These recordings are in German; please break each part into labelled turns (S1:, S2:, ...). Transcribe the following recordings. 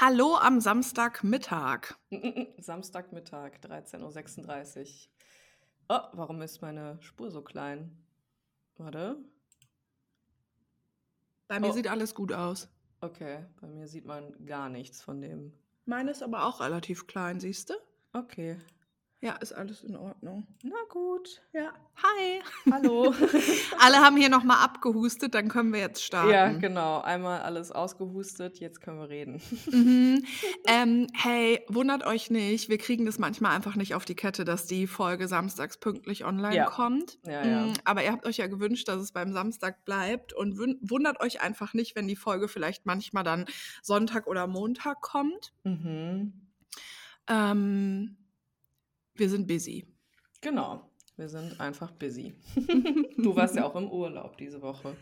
S1: Hallo am Samstagmittag.
S2: Samstagmittag, 13.36 Uhr. Oh, warum ist meine Spur so klein? Warte.
S1: Bei mir
S2: Oh.
S1: sieht alles gut aus.
S2: Okay, bei mir sieht man gar nichts von dem.
S1: Meine ist aber auch relativ klein, siehst du?
S2: Okay.
S1: Ja, ist alles in Ordnung.
S2: Na gut.
S1: Ja. Hi.
S2: Hallo.
S1: Alle haben hier nochmal abgehustet, dann können wir jetzt starten.
S2: ja, genau. Einmal alles ausgehustet, jetzt können wir reden.
S1: Mhm. Ähm, hey, wundert euch nicht, wir kriegen das manchmal einfach nicht auf die Kette, dass die Folge samstags pünktlich online
S2: Ja.
S1: kommt.
S2: Ja, ja.
S1: Mm, Aber ihr habt euch ja gewünscht, dass es beim Samstag bleibt und wundert euch einfach nicht, wenn die Folge vielleicht manchmal dann Sonntag oder Montag kommt.
S2: Mhm.
S1: Ähm, wir sind busy.
S2: Genau. Wir sind einfach busy. Du warst ja auch im Urlaub diese Woche.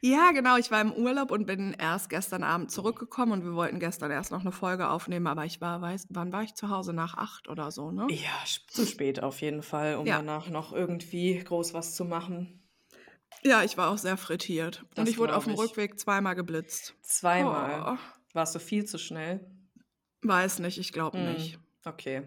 S1: Ja, genau. Ich war im Urlaub und bin erst gestern Abend zurückgekommen und wir wollten gestern erst noch eine Folge aufnehmen, aber ich war, weiß, wann war ich zu Hause? Nach acht oder so, ne?
S2: Ja, zu spät auf jeden Fall, um
S1: Ja.
S2: danach noch irgendwie groß was zu machen.
S1: Ja, ich war auch sehr frittiert. und
S2: Das
S1: ich wurde auf dem. Rückweg zweimal geblitzt.
S2: Zweimal.
S1: Oh,
S2: Warst du viel zu schnell?
S1: weiß nicht, ich glaube
S2: Hm,
S1: nicht.
S2: Okay.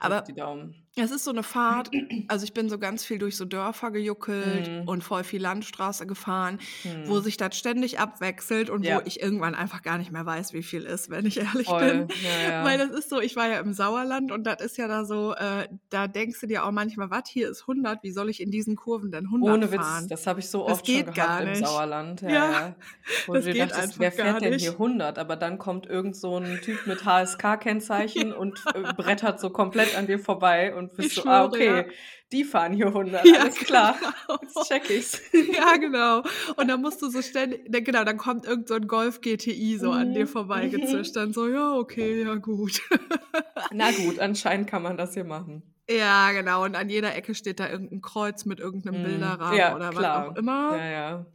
S1: Aber-
S2: die Daumen.
S1: Es ist so eine Fahrt, also ich bin so ganz viel durch so Dörfer gejuckelt
S2: Mhm.
S1: und voll viel Landstraße gefahren,
S2: Hm.
S1: wo sich das ständig abwechselt und
S2: Ja.
S1: wo ich irgendwann einfach gar nicht mehr weiß, wie viel ist, wenn ich ehrlich
S2: Voll.
S1: bin.
S2: Ja, ja.
S1: Weil das ist so, ich war ja im Sauerland und das ist ja da so, äh, da denkst du dir auch manchmal, was, hier ist 100, wie soll ich in diesen Kurven denn 100
S2: Ohne Witz,
S1: fahren?
S2: das habe ich so oft schon gehabt im. Sauerland. Ja,
S1: Ja.
S2: Wo
S1: das
S2: du
S1: geht
S2: dachtest,
S1: einfach
S2: wer fährt denn hier 100? Aber dann kommt irgend so ein Typ mit HSK-Kennzeichen und äh, brettert so komplett an dir vorbei und bist
S1: Ich
S2: so,
S1: schwöre,
S2: ah, okay,
S1: ja.
S2: die fahren hier 100,
S1: Ja,
S2: alles klar.
S1: genau.
S2: Jetzt check ich's.
S1: Ja, genau. Und dann musst du so ständig, genau, dann kommt irgend so ein Golf GTI so an dir
S2: Mhm.
S1: vorbeigezischt. Dann so, ja, okay, ja, gut.
S2: Na gut, anscheinend kann man das hier machen.
S1: Ja, genau. Und an jeder Ecke steht da irgendein Kreuz mit irgendeinem
S2: Mhm.
S1: Bilderrahmen
S2: Ja,
S1: oder was
S2: klar.
S1: auch immer.
S2: Ja, ja.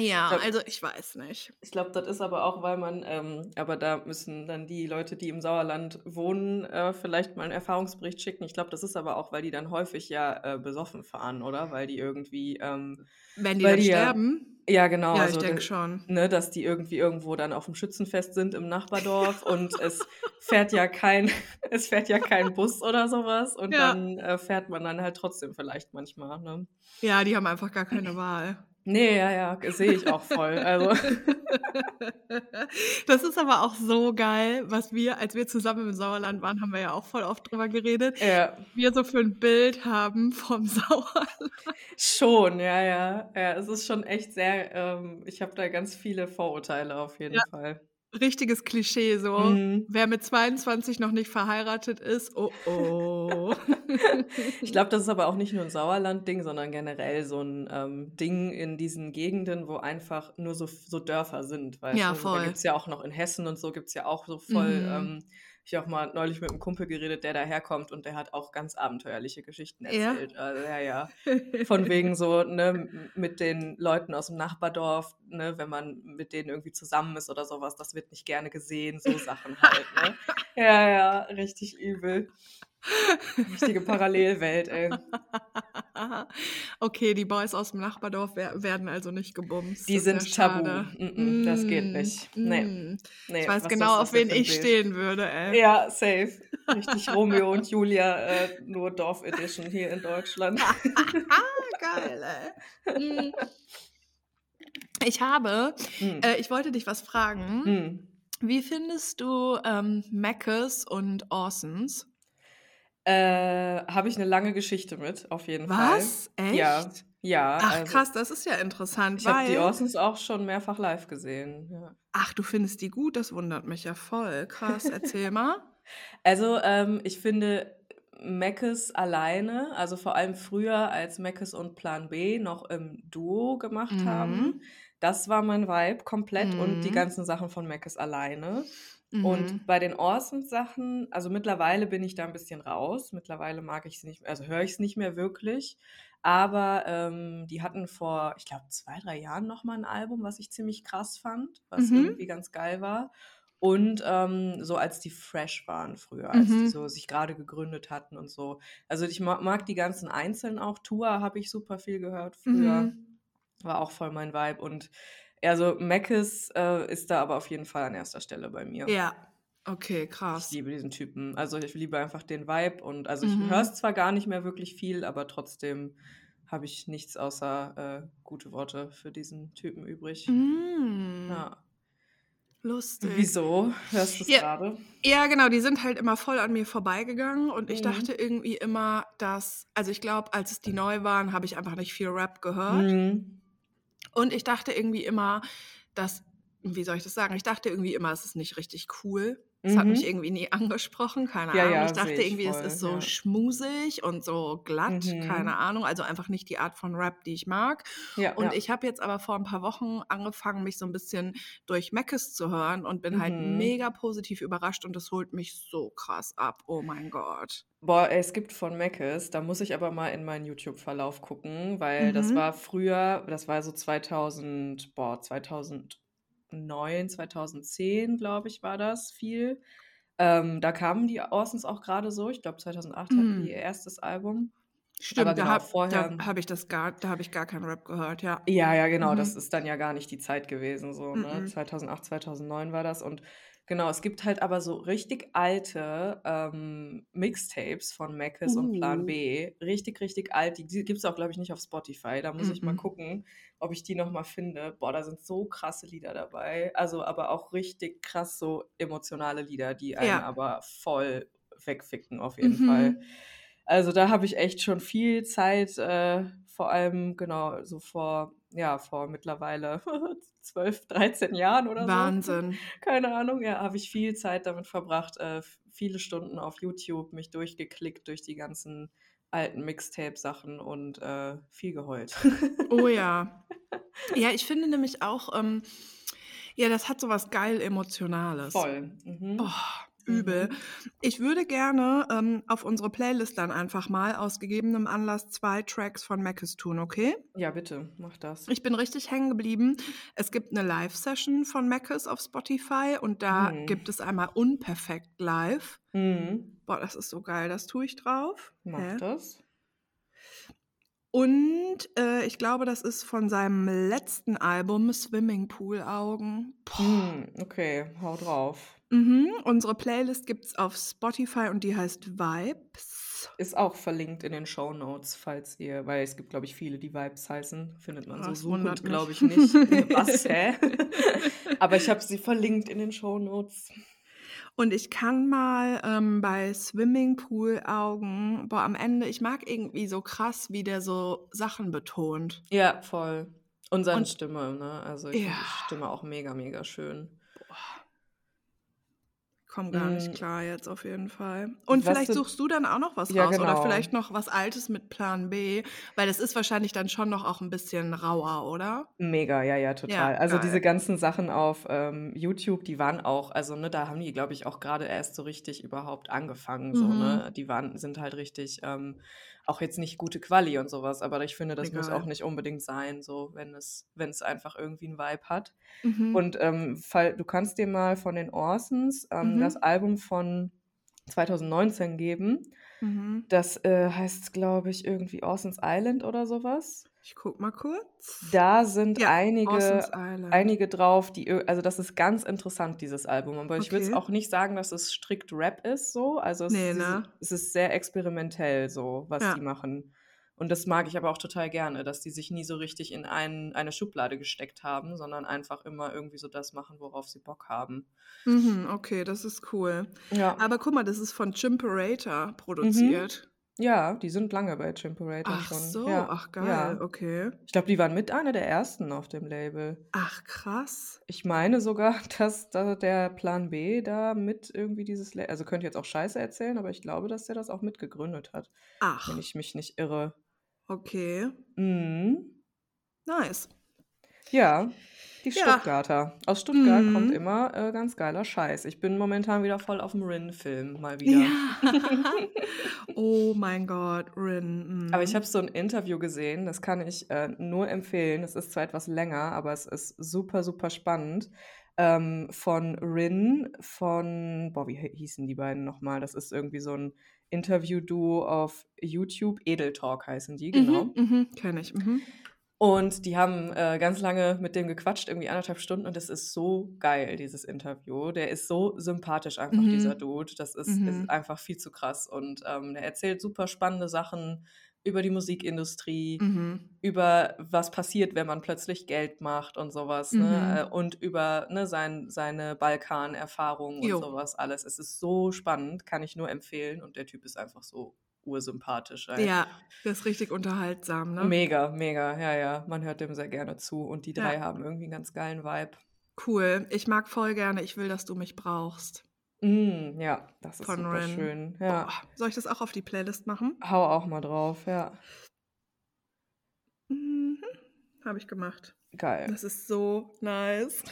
S1: Ja,
S2: Ja.
S1: also ich weiß nicht.
S2: Ich glaube, das ist aber auch, weil man, ähm, aber da müssen dann die Leute, die im Sauerland wohnen, äh, vielleicht mal einen Erfahrungsbericht schicken. Ich glaube, das ist aber auch, weil die dann häufig ja äh, besoffen fahren, oder? Weil die irgendwie, ähm,
S1: Wenn die dann
S2: die
S1: sterben?
S2: ja genau,
S1: Ja,
S2: also
S1: ich denke
S2: das-
S1: schon.
S2: ne, dass die irgendwie irgendwo dann auf dem Schützenfest sind im Nachbardorf und es fährt ja kein, es fährt ja kein Bus oder sowas und
S1: Ja.
S2: dann äh, fährt man dann halt trotzdem vielleicht manchmal, ne?
S1: Ja, die haben einfach gar keine Wahl.
S2: Nee, ja, ja, sehe ich auch voll. Also,
S1: Das ist aber auch so geil, was wir, als wir zusammen im Sauerland waren, haben wir ja auch voll oft drüber geredet,
S2: ja,
S1: wir so für ein Bild haben vom Sauerland.
S2: schon, ja, ja. Ja, es ist schon echt sehr, ähm, ich habe da ganz viele Vorurteile auf jeden
S1: Ja.
S2: Fall.
S1: Richtiges Klischee so.
S2: Mhm.
S1: Wer mit 22 noch nicht verheiratet ist, oh oh.
S2: Ich glaube, das ist aber auch nicht nur ein Sauerland-Ding, sondern generell so ein ähm, Ding in diesen Gegenden, wo einfach nur so, so Dörfer sind. Weißt
S1: Ja,
S2: du? Also
S1: voll.
S2: Da gibt es ja auch noch in Hessen und so, gibt es ja auch so voll.
S1: Mhm.
S2: Ähm, ich auch mal neulich mit einem Kumpel geredet, der daherkommt und der hat auch ganz abenteuerliche Geschichten
S1: Ja?
S2: erzählt. Also, ja, ja. Von wegen so, ne, mit den Leuten aus dem Nachbardorf, ne, wenn man mit denen irgendwie zusammen ist oder sowas, das wird nicht gerne gesehen, so Sachen halt, ne? Ja, ja, richtig übel. Richtige Parallelwelt, ey.
S1: okay, die Boys aus dem Nachbardorf wer werden also nicht gebumst.
S2: Die sind
S1: ja
S2: tabu.
S1: schade.
S2: Mm-mm, das geht
S1: Mm,
S2: nicht. Nee.
S1: mm.
S2: Nee,
S1: Ich weiß genau, auf wen ich
S2: Bild.
S1: stehen würde, ey.
S2: Ja, safe. Richtig Romeo und Julia, äh, nur Dorf Edition hier in Deutschland.
S1: Geil, ey. Mm. Ich habe, äh, ich wollte dich was fragen. Wie findest du ähm, Maccas und Orsons?
S2: Äh, Habe ich eine lange Geschichte mit, auf jeden
S1: Was?
S2: Fall.
S1: Echt?
S2: Ja, ja.
S1: Ach
S2: also,
S1: krass, das ist ja interessant,
S2: Ich habe die. Orsons auch schon mehrfach live gesehen. Ja.
S1: Ach, du findest die gut? Das wundert mich ja voll. Krass, erzähl mal.
S2: Also, ähm, ich finde Meckes alleine, also vor allem früher, als Meckes und Plan B noch im Duo gemacht
S1: Mhm.
S2: haben, das war mein Vibe komplett und die
S1: Mhm.
S2: ganzen Sachen von Meckes alleine.
S1: Mhm.
S2: Und bei den Orsons-Sachen, also mittlerweile bin ich da ein bisschen raus. Mittlerweile mag ich es nicht, also höre ich es nicht mehr wirklich. Aber ähm, die hatten vor, ich glaube, zwei, drei Jahren nochmal ein Album, was ich ziemlich krass fand, was
S1: Mhm.
S2: irgendwie ganz geil war. Und ähm, so als die fresh waren früher, als die
S1: Mhm.
S2: so sich gerade gegründet hatten und so. Also ich mag, mag die ganzen Einzelnen auch. Tour habe ich super viel gehört früher.
S1: Mhm.
S2: War auch voll mein Vibe. Und also Mackes äh, ist da aber auf jeden Fall an erster Stelle bei mir.
S1: Ja. Okay,
S2: Ich
S1: krass.
S2: liebe diesen Typen. Also ich liebe einfach den Vibe und also ich
S1: Mhm.
S2: höre es zwar gar nicht mehr wirklich viel, aber trotzdem habe ich nichts außer äh, gute Worte für diesen Typen übrig.
S1: Mm,
S2: Ja.
S1: lustig.
S2: Wieso? Hörst du es
S1: Ja.
S2: gerade?
S1: Ja, genau, die sind halt immer voll an mir vorbeigegangen und ich
S2: Mhm.
S1: dachte irgendwie immer, dass, also ich glaube, als es die neu waren, habe ich einfach nicht viel Rap gehört.
S2: Mhm.
S1: Und ich dachte irgendwie immer, dass, wie soll ich das sagen? Ich dachte irgendwie immer, es ist nicht richtig cool. Es hat mich
S2: Mhm.
S1: irgendwie nie angesprochen, keine
S2: Ja,
S1: Ahnung.
S2: ja,
S1: Ich dachte
S2: ich
S1: irgendwie, es
S2: voll,
S1: ist so
S2: ja.
S1: schmusig und so glatt, keine
S2: Mhm.
S1: Ahnung. Also einfach nicht die Art von Rap, die ich mag. Und ich habe jetzt aber vor ein paar Wochen angefangen, mich so ein bisschen durch Meckes zu hören und bin halt
S2: Mhm.
S1: mega positiv überrascht und das holt mich so krass ab. Oh mein Gott.
S2: Boah, ey, es gibt von Meckes, da muss ich aber mal in meinen YouTube-Verlauf gucken, weil das
S1: Mhm.
S2: war früher, das war so 2000, boah, 2009, 2010, glaube ich, war das viel. Ähm, da kamen die Orsons auch gerade so. Ich glaube, 2008 hatten die
S1: Mm.
S2: ihr erstes Album. Aber
S1: Stimmt, da
S2: genau,
S1: habe
S2: vorher.
S1: da hab ich das gar, da habe ich gar keinen Rap gehört, ja.
S2: Ja, ja, genau, das
S1: Mhm.
S2: ist dann ja gar nicht die Zeit gewesen, so, ne?
S1: Mhm.
S2: 2008, 2009 war das. Und genau, es gibt halt aber so richtig alte ähm, Mixtapes von Mackes und Plan
S1: Uh.
S2: B. Richtig, richtig alt. Die, die gibt es auch, glaube ich, nicht auf Spotify. Da muss ich mal
S1: Mhm.
S2: gucken, ob ich die nochmal finde. Boah, da sind so krasse Lieder dabei. Also, aber auch richtig krass so emotionale Lieder, die einen
S1: Ja.
S2: aber voll wegficken, auf jeden Fall.
S1: Mhm.
S2: Also da habe ich echt schon viel Zeit, äh, vor allem genau so vor, ja, vor mittlerweile 12, 13 Jahren oder so.
S1: Wahnsinn.
S2: Keine Ahnung, ja, habe ich viel Zeit damit verbracht, äh, viele Stunden auf YouTube, mich durchgeklickt durch die ganzen alten Mixtape-Sachen und äh, viel geheult.
S1: Oh ja. Ja, ich finde nämlich auch, ähm, ja, das hat so was geil Emotionales.
S2: Voll. Mhm.
S1: Oh, übel.
S2: Mhm.
S1: Ich würde gerne ähm, auf unsere Playlist dann einfach mal aus gegebenem Anlass zwei Tracks von Mackes tun, okay?
S2: Ja, bitte, mach das.
S1: Ich bin richtig hängen geblieben. Es gibt eine Live-Session von Mackes auf Spotify und da
S2: Mhm.
S1: gibt es einmal Unperfekt live.
S2: Mhm.
S1: Boah, das ist so geil, das tue ich drauf.
S2: Mach
S1: Hä?
S2: das.
S1: Und äh, ich glaube, das ist von seinem letzten Album Swimmingpool Augen. Boah.
S2: Mhm. Okay, hau drauf.
S1: Mhm. Unsere Playlist gibt es auf Spotify und die heißt Vibes.
S2: Ist auch verlinkt in den Show Notes, falls ihr, weil es gibt, glaube ich, viele, die Vibes heißen. Findet man so
S1: Das wundert
S2: suchend, glaube ich, nicht. Was, hä? Aber ich habe sie verlinkt in den Show Notes.
S1: Und ich kann mal ähm, bei Swimmingpool Augen, boah, am Ende, ich mag irgendwie so krass, wie der so Sachen betont.
S2: Ja, voll. Und seine
S1: Und-
S2: Stimme, ne? Also ich finde
S1: Ja.
S2: die Stimme auch mega, mega schön.
S1: Komm gar nicht
S2: Mm.
S1: klar jetzt auf jeden Fall. Und
S2: Was
S1: vielleicht suchst du dann auch noch was
S2: Ja,
S1: raus oder
S2: genau.
S1: vielleicht noch was Altes mit Plan B, weil das ist wahrscheinlich dann schon noch auch ein bisschen rauer, oder?
S2: Mega, ja, ja, total.
S1: Ja,
S2: also
S1: geil.
S2: diese ganzen Sachen auf ähm, YouTube, die waren auch, also ne, da haben die, glaube ich, auch gerade erst so richtig überhaupt angefangen. So,
S1: Mhm.
S2: ne? Die waren, sind halt richtig, ähm, auch jetzt nicht gute Quali und sowas, aber ich finde, das muss
S1: Egal.
S2: auch nicht unbedingt sein, so wenn es, wenn es einfach irgendwie einen Vibe hat.
S1: Mhm.
S2: Und ähm, fall, du kannst dir mal von den Orsons ähm,
S1: Mhm.
S2: das Album von 2019 geben.
S1: mhm.
S2: Das äh, heißt, glaube ich, irgendwie Orsons Island oder sowas.
S1: Ich guck mal kurz.
S2: Da sind
S1: Ja,
S2: einige, einige drauf, die, also das ist ganz interessant, dieses Album. Aber ich würde es
S1: Okay.
S2: auch nicht sagen, dass es strikt Rap ist, so. Also es,
S1: Nee,
S2: sie-
S1: ne?
S2: es ist sehr experimentell, so, was
S1: Ja.
S2: die machen. Und das mag ich aber auch total gerne, dass die sich nie so richtig in ein, eine Schublade gesteckt haben, sondern einfach immer irgendwie so das machen, worauf sie Bock haben.
S1: Mhm, okay, das ist cool.
S2: Ja,
S1: Aber guck mal, das ist von Chimperator
S2: Mhm.
S1: produziert.
S2: Ja die sind lange bei Chimperator
S1: Ach
S2: schon.
S1: so,
S2: ja.
S1: ach geil,
S2: Ja.
S1: okay.
S2: Ich glaube, die waren mit einer der ersten auf dem Label.
S1: Ach krass.
S2: Ich meine sogar, dass da der Plan B da mit irgendwie dieses, La also könnte jetzt auch Scheiße erzählen, aber ich glaube, dass der das auch mitgegründet hat,
S1: Ach,
S2: wenn ich mich nicht irre.
S1: okay.
S2: Mhm.
S1: Nice.
S2: Ja, die
S1: Ja.
S2: Stuttgarter. Aus Stuttgart kommt
S1: Mhm.
S2: immer äh, ganz geiler Scheiß. Ich bin momentan wieder voll auf dem Rin-Film, mal wieder.
S1: Ja. oh mein Gott, Rin.
S2: Aber ich
S1: mhm.
S2: habe so ein Interview gesehen, das kann ich äh, nur empfehlen. Es ist zwar etwas länger, aber es ist super, super spannend. Ähm, von Rin, von, boah, wie hi- hießen die beiden nochmal? Das ist irgendwie so ein Interview-Duo auf YouTube. Edel Talk heißen die, genau.
S1: Mhm, mhm, kenne ich. Mhm.
S2: Und die haben äh, ganz lange mit dem gequatscht, irgendwie anderthalb Stunden. Und das ist so geil, dieses Interview. Der ist so sympathisch einfach,
S1: Mhm.
S2: dieser Dude. Das ist,
S1: Mhm.
S2: ist einfach viel zu krass. Und ähm, der erzählt super spannende Sachen über die Musikindustrie,
S1: Mhm.
S2: über was passiert, wenn man plötzlich Geld macht und sowas.
S1: Mhm.
S2: Ne? Äh, Und über ne, sein, seine Balkan-Erfahrungen und sowas alles. Es ist so spannend, kann ich nur empfehlen. Und der Typ ist einfach so ursympathisch. ey.
S1: Ja, das ist richtig unterhaltsam, ne?
S2: Mega, mega, ja, ja. Man hört dem sehr gerne zu. Und die drei
S1: Ja.
S2: haben irgendwie einen ganz geilen Vibe.
S1: Cool. Ich mag voll gerne. Ich will, dass du mich brauchst.
S2: Mm, ja, das ist
S1: Von
S2: super schön. Ja.
S1: Soll ich das auch auf die Playlist machen?
S2: Hau auch mal drauf, ja.
S1: Mhm. Habe ich gemacht.
S2: Geil.
S1: Das ist so nice.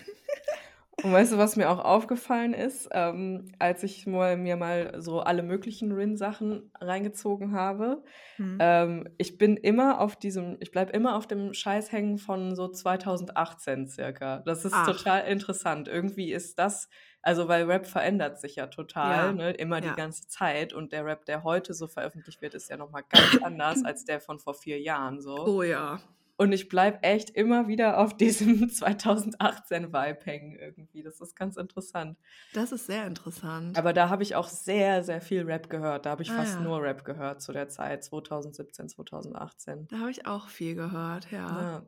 S2: Und weißt du, was mir auch aufgefallen ist, ähm, als ich mal, mir mal so alle möglichen Rin-Sachen reingezogen habe?
S1: Hm.
S2: Ähm, ich bin immer auf diesem, ich bleib immer auf dem Scheiß hängen von so 2018 circa. Das ist
S1: Ach.
S2: total interessant. Irgendwie ist das, also weil Rap verändert sich ja total,
S1: Ja,
S2: ne, immer
S1: ja.
S2: die ganze Zeit. Und der Rap, der heute so veröffentlicht wird, ist ja nochmal ganz anders als der von vor vier Jahren so.
S1: Oh ja.
S2: Und ich bleib echt immer wieder auf diesem 2018-Vibe hängen irgendwie. Das ist ganz interessant.
S1: Das ist sehr interessant.
S2: Aber da habe ich auch sehr, sehr viel Rap gehört. Da habe ich
S1: Ah,
S2: fast
S1: ja.
S2: nur Rap gehört zu der Zeit, 2017, 2018.
S1: da habe ich auch viel gehört, ja.
S2: Ja.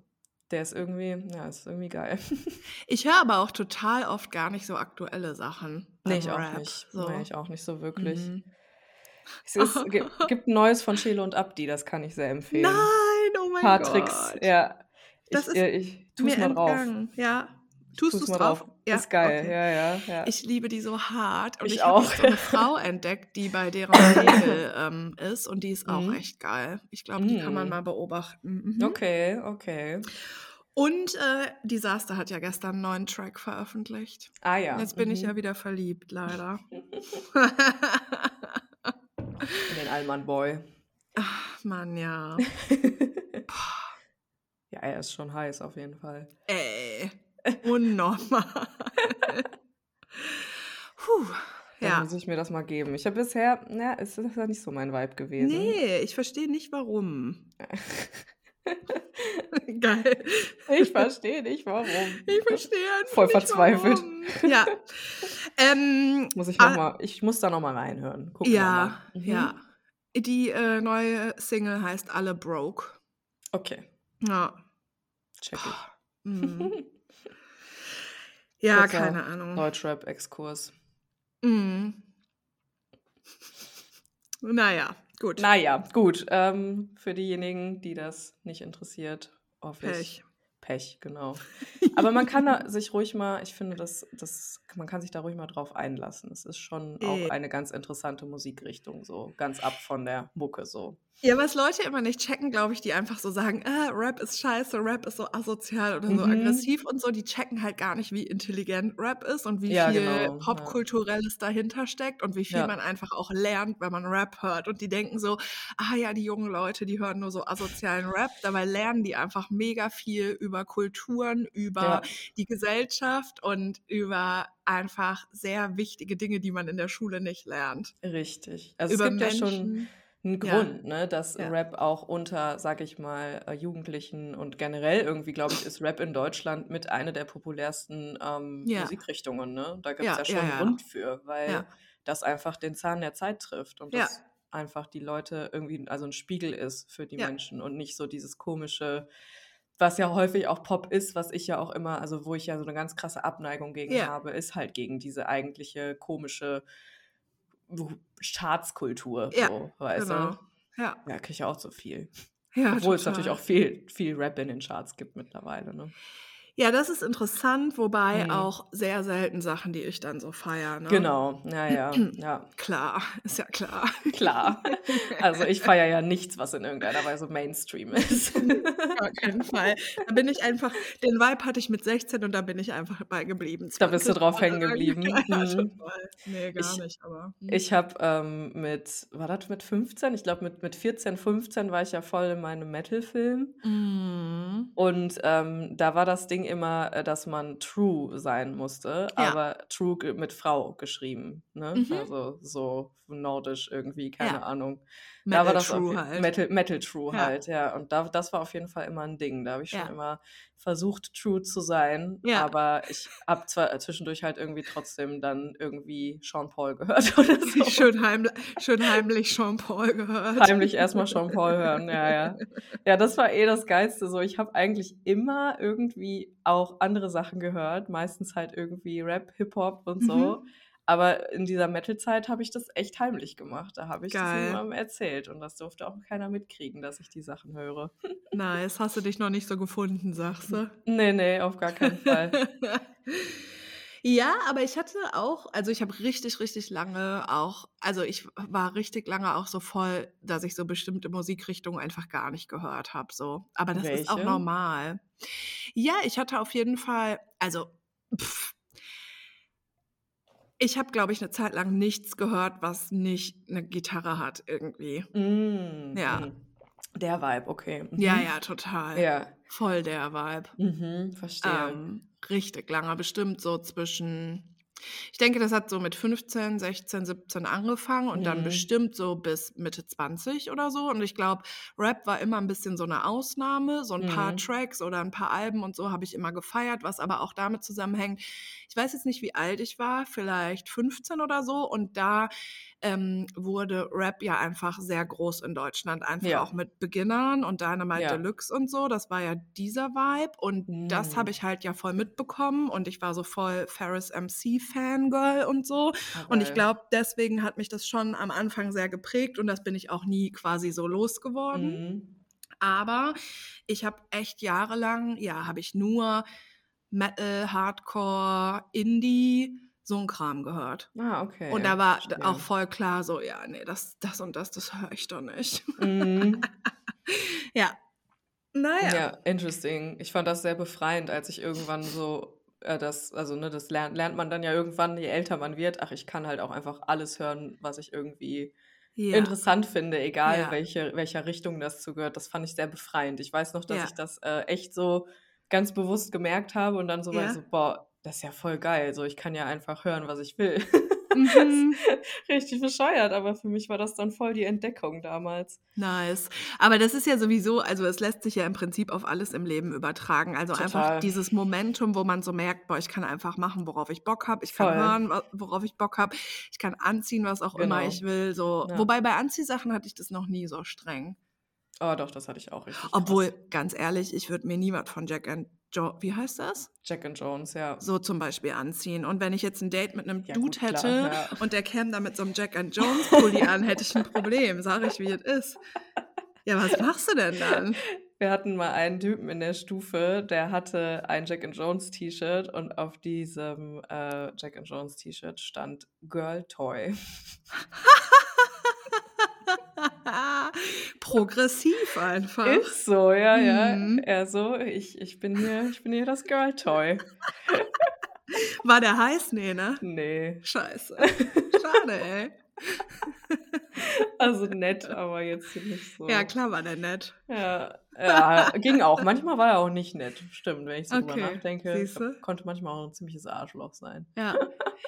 S2: Der ist irgendwie, ja, ist irgendwie geil.
S1: Ich höre aber auch total oft gar nicht so aktuelle Sachen.
S2: nee, ich auch
S1: Rap.
S2: nicht.
S1: So.
S2: Nee, ich auch nicht so wirklich.
S1: Mhm.
S2: Es ist, gibt, neues von Chelo und Abdi, das kann ich sehr empfehlen.
S1: Nein, mein
S2: Ein paar
S1: Gott.
S2: Tricks, ja.
S1: Das
S2: ich,
S1: ist
S2: äh, ich
S1: Mir
S2: mal drauf.
S1: entgangen. Ja. Tust du es
S2: mal
S1: drauf? Ja,
S2: ist geil,
S1: okay.
S2: ja, ja, ja.
S1: Ich liebe die so hart. Und
S2: Ich
S1: ich, habe
S2: auch.
S1: so eine Frau entdeckt, die bei deren Label ähm, ist. Und die ist auch
S2: Mhm.
S1: echt geil. Ich glaube, die kann man
S2: Mhm.
S1: mal beobachten. Mhm.
S2: Okay, okay.
S1: Und äh, Disaster hat ja gestern einen neuen Track veröffentlicht.
S2: Ah ja.
S1: Jetzt bin ich
S2: mhm.
S1: ja wieder verliebt, leider.
S2: In den Allmann Boy.
S1: Ach, Mann, ja.
S2: Ja, er ist schon heiß auf jeden Fall.
S1: Ey, unnormal. Puh,
S2: Dann
S1: ja.
S2: muss ich mir das mal geben. Ich habe bisher, na, ist ja nicht so mein Vibe gewesen.
S1: Nee, ich verstehe nicht warum. Geil.
S2: Ich verstehe nicht, warum.
S1: Ich verstehe einfach
S2: Voll
S1: nicht
S2: verzweifelt.
S1: Warum. Ja. Ähm,
S2: Muss ich
S1: ah,
S2: noch mal, ich muss da noch mal reinhören. Gucken
S1: ja.
S2: Mhm.
S1: ja. Die äh, neue Single heißt Alle Broke.
S2: Okay,
S1: Ja.
S2: check ich.
S1: Mhm. Ja,
S2: Kurzer
S1: keine Ahnung.
S2: Deutschrap-Exkurs.
S1: Mhm. Naja, gut.
S2: Naja, gut. Ähm, für diejenigen, die das nicht interessiert, hoffe ich.
S1: Pech.
S2: Pech, genau. Aber man kann sich ruhig mal, ich finde, das, das, man kann sich da ruhig mal drauf einlassen. Es ist schon auch
S1: Eh.
S2: eine ganz interessante Musikrichtung, so ganz ab von der Mucke so.
S1: Ja, was Leute immer nicht checken, glaube ich, die einfach so sagen, äh, Rap ist scheiße, Rap ist so asozial oder so
S2: Mhm.
S1: aggressiv und so, die checken halt gar nicht, wie intelligent Rap ist und wie
S2: Ja,
S1: viel
S2: genau, ja.
S1: Popkulturelles dahinter steckt und wie viel
S2: Ja.
S1: man einfach auch lernt, wenn man Rap hört. Und die denken so, ah ja, die jungen Leute, die hören nur so asozialen Rap. Dabei lernen die einfach mega viel über Kulturen, über
S2: Ja.
S1: die Gesellschaft und über einfach sehr wichtige Dinge, die man in der Schule nicht lernt.
S2: Richtig. Also
S1: über
S2: es gibt ja schon
S1: Menschen.
S2: einen
S1: Ja.
S2: Grund, ne, dass
S1: Ja.
S2: Rap auch unter, sag ich mal, äh, Jugendlichen und generell irgendwie, glaube ich, ist Rap in Deutschland mit einer der populärsten ähm,
S1: Ja.
S2: Musikrichtungen, ne? Da gibt es
S1: Ja,
S2: ja schon
S1: ja,
S2: einen
S1: ja.
S2: Grund für, weil
S1: Ja.
S2: das einfach den Zahn der Zeit trifft und
S1: Ja.
S2: das einfach die Leute irgendwie, also ein Spiegel ist für die
S1: Ja.
S2: Menschen und nicht so dieses komische, was ja häufig auch Pop ist, was ich ja auch immer, also wo ich ja so eine ganz krasse Abneigung gegen
S1: Ja.
S2: habe, ist halt gegen diese eigentliche komische Staatskultur,
S1: Ja,
S2: so, weißt
S1: Genau.
S2: du?
S1: Ja.
S2: Ja, kriege ich auch zu viel.
S1: Ja,
S2: Obwohl es natürlich
S1: total.
S2: auch viel, viel Rap in den Charts gibt mittlerweile, ne?
S1: Ja, das ist interessant, wobei
S2: Mhm.
S1: auch sehr selten Sachen, die ich dann so feiere. Ne?
S2: Genau, naja, ja,
S1: Klar, ist ja klar.
S2: klar. Also ich feiere ja nichts, was in irgendeiner Weise Mainstream ist.
S1: Gar keinen Fall. Da bin ich einfach, den Vibe hatte ich mit 16 und da bin ich einfach bei geblieben.
S2: Da bist du
S1: 20
S2: drauf hängen geblieben.
S1: Ja,
S2: Mhm.
S1: total. Nee, gar
S2: Ich-
S1: nicht, aber. hm.
S2: Ich habe ähm, mit, war das mit 15? Ich glaube, mit, mit 14, 15 war ich ja voll in meinem Metal-Film.
S1: Mhm.
S2: Und ähm, da war das Ding immer, äh, dass man true sein musste,
S1: Ja.
S2: aber true mit Frau geschrieben, ne?
S1: Mhm.
S2: Also, so nordisch irgendwie, keine
S1: Ja.
S2: Ahnung. Da war
S1: Metal
S2: das
S1: True halt.
S2: Metal Metal True
S1: Ja.
S2: halt, ja. Und da das war auf jeden Fall immer 'n Ding. Da habe ich schon
S1: Ja.
S2: immer versucht, true zu sein,
S1: Ja.
S2: aber ich habe zwar zwischendurch halt irgendwie trotzdem dann irgendwie Sean Paul gehört oder so.
S1: Schön heiml schön heimlich Sean Paul gehört.
S2: Heimlich erst mal Sean Paul hören, ja, ja. Ja, das war eh das Geilste so. Ich habe eigentlich immer irgendwie auch andere Sachen gehört, meistens halt irgendwie Rap, Hip-Hop und so.
S1: Mhm.
S2: Aber in dieser Metal-Zeit habe ich das echt heimlich gemacht. Da habe ich das
S1: Geil.
S2: niemandem erzählt und das durfte auch keiner mitkriegen, dass ich die Sachen höre.
S1: Nice. Hast du dich noch nicht so gefunden, sagst du?
S2: Ne, ne, auf gar keinen Fall.
S1: Ja, aber ich hatte auch also, ich habe richtig, richtig lange auch also, ich war richtig lange auch so voll, dass ich so bestimmte Musikrichtungen einfach gar nicht gehört habe so. Aber das ist auch
S2: Welche?
S1: normal. Ja, ich hatte auf jeden Fall also, pff ich habe, glaube ich, 'ne Zeit lang nichts gehört, was nicht 'ne Gitarre hat irgendwie.
S2: Hm,
S1: Ja.
S2: mhm. Der Vibe, okay.
S1: Ja,
S2: Mhm.
S1: ja, total.
S2: Ja.
S1: Voll der Vibe.
S2: Mhm, verstehe.
S1: Ähm, richtig lange, bestimmt so zwischen ich denke, das hat so mit 15, 16, 17 angefangen und dann
S2: Mhm.
S1: bestimmt so bis Mitte 20 oder so. Und ich glaube, Rap war immer 'n bisschen so 'ne Ausnahme. So 'n paar
S2: Mhm.
S1: Tracks oder 'n paar Alben und so habe ich immer gefeiert, was aber auch damit zusammenhängt ich weiß jetzt nicht, wie alt ich war, vielleicht 15 oder so. Und da, ähm, wurde Rap ja einfach sehr groß in Deutschland, einfach
S2: Ja.
S1: auch mit Beginnern und Dynamite
S2: Ja.
S1: Deluxe und so. Das war ja dieser Vibe und das habe
S2: Mhm.
S1: ich halt ja voll mitbekommen und ich war so voll Ferris MC Fangirl und so.
S2: Ah,
S1: Und ich glaube, deswegen hat mich das schon am Anfang sehr geprägt und das bin ich auch nie quasi so losgeworden.
S2: Mhm.
S1: Aber ich habe echt jahrelang ja, habe ich nur Metal, Hardcore, Indie, so 'n Kram gehört.
S2: Ah, okay.
S1: Und da war d
S2: Verstehe.
S1: auch voll klar so: „Ja, ne, das das und das, das höre ich doch nicht.“
S2: Mhm.
S1: Ja. Na ja.
S2: Interesting. Ich fand das sehr befreiend, als ich irgendwann so, äh, das also, ne, das lernt lernt man dann ja irgendwann, je älter man wird. Ach, ich kann halt auch einfach alles hören, was ich irgendwie
S1: Ja.
S2: interessant finde, egal
S1: Ja.
S2: welche welcher Richtung das zugehört. Das fand ich sehr befreiend. Ich weiß noch, dass
S1: Ja.
S2: ich das, äh, echt so ganz bewusst gemerkt habe und dann so war ich so: „Boah, das ist ja voll geil. So, ich kann ja einfach hören, was ich will.“ Das
S1: Mhm.
S2: richtig bescheuert, aber für mich war das dann voll die Entdeckung damals.
S1: Nice. Aber das ist ja sowieso also, es lässt sich ja im Prinzip auf alles im Leben übertragen. Also, einfach
S2: Total.
S1: dieses Momentum, wo man so merkt: „Boah, ich kann einfach machen, worauf ich Bock habe. Ich kann
S2: Voll.
S1: hören, worauf ich Bock habe. Ich kann anziehen, was auch immer
S2: Genau.
S1: ich will“, so.
S2: Ja.
S1: Wobei bei Anziehsachen hatte ich das noch nie so streng.
S2: Oh doch, das hatte ich auch richtig krass.
S1: Obwohl, ganz ehrlich, ich würde mir nie was von Jack and Jo wie heißt das?
S2: Jack and Jones, ja.
S1: So zum Beispiel anziehen. Und wenn ich jetzt 'n Date mit 'nem
S2: Ja
S1: Dude
S2: gut, klar,
S1: hätte
S2: ja.
S1: und der käme da mit so 'nem Jack and Jones Pulli an, hätte ich 'n Problem, sage ich, wie es ist. Ja, was machst du denn dann?
S2: Wir hatten mal einen Typen in der Stufe, der hatte ein Jack and Jones T-Shirt und auf diesem, äh, Jack and Jones T-Shirt stand Girl Toy.
S1: Progressiv einfach.
S2: Ist so, ja, ja.
S1: Mhm.
S2: Er so: „Ich ich bin hier ich bin hier das Girl Toy.“
S1: War der heiß? Ne, ne?
S2: Ne.
S1: Scheiße. Schade, ey.
S2: Also nett, aber jetzt nicht so.
S1: Ja, klar war der nett.
S2: Ja, ja, ging auch. Manchmal war er auch nicht nett. Stimmt, wenn ich so drüber
S1: Okay,
S2: nachdenke,
S1: siehste?
S2: konnte manchmal auch 'n ziemliches Arschloch sein.
S1: Ja.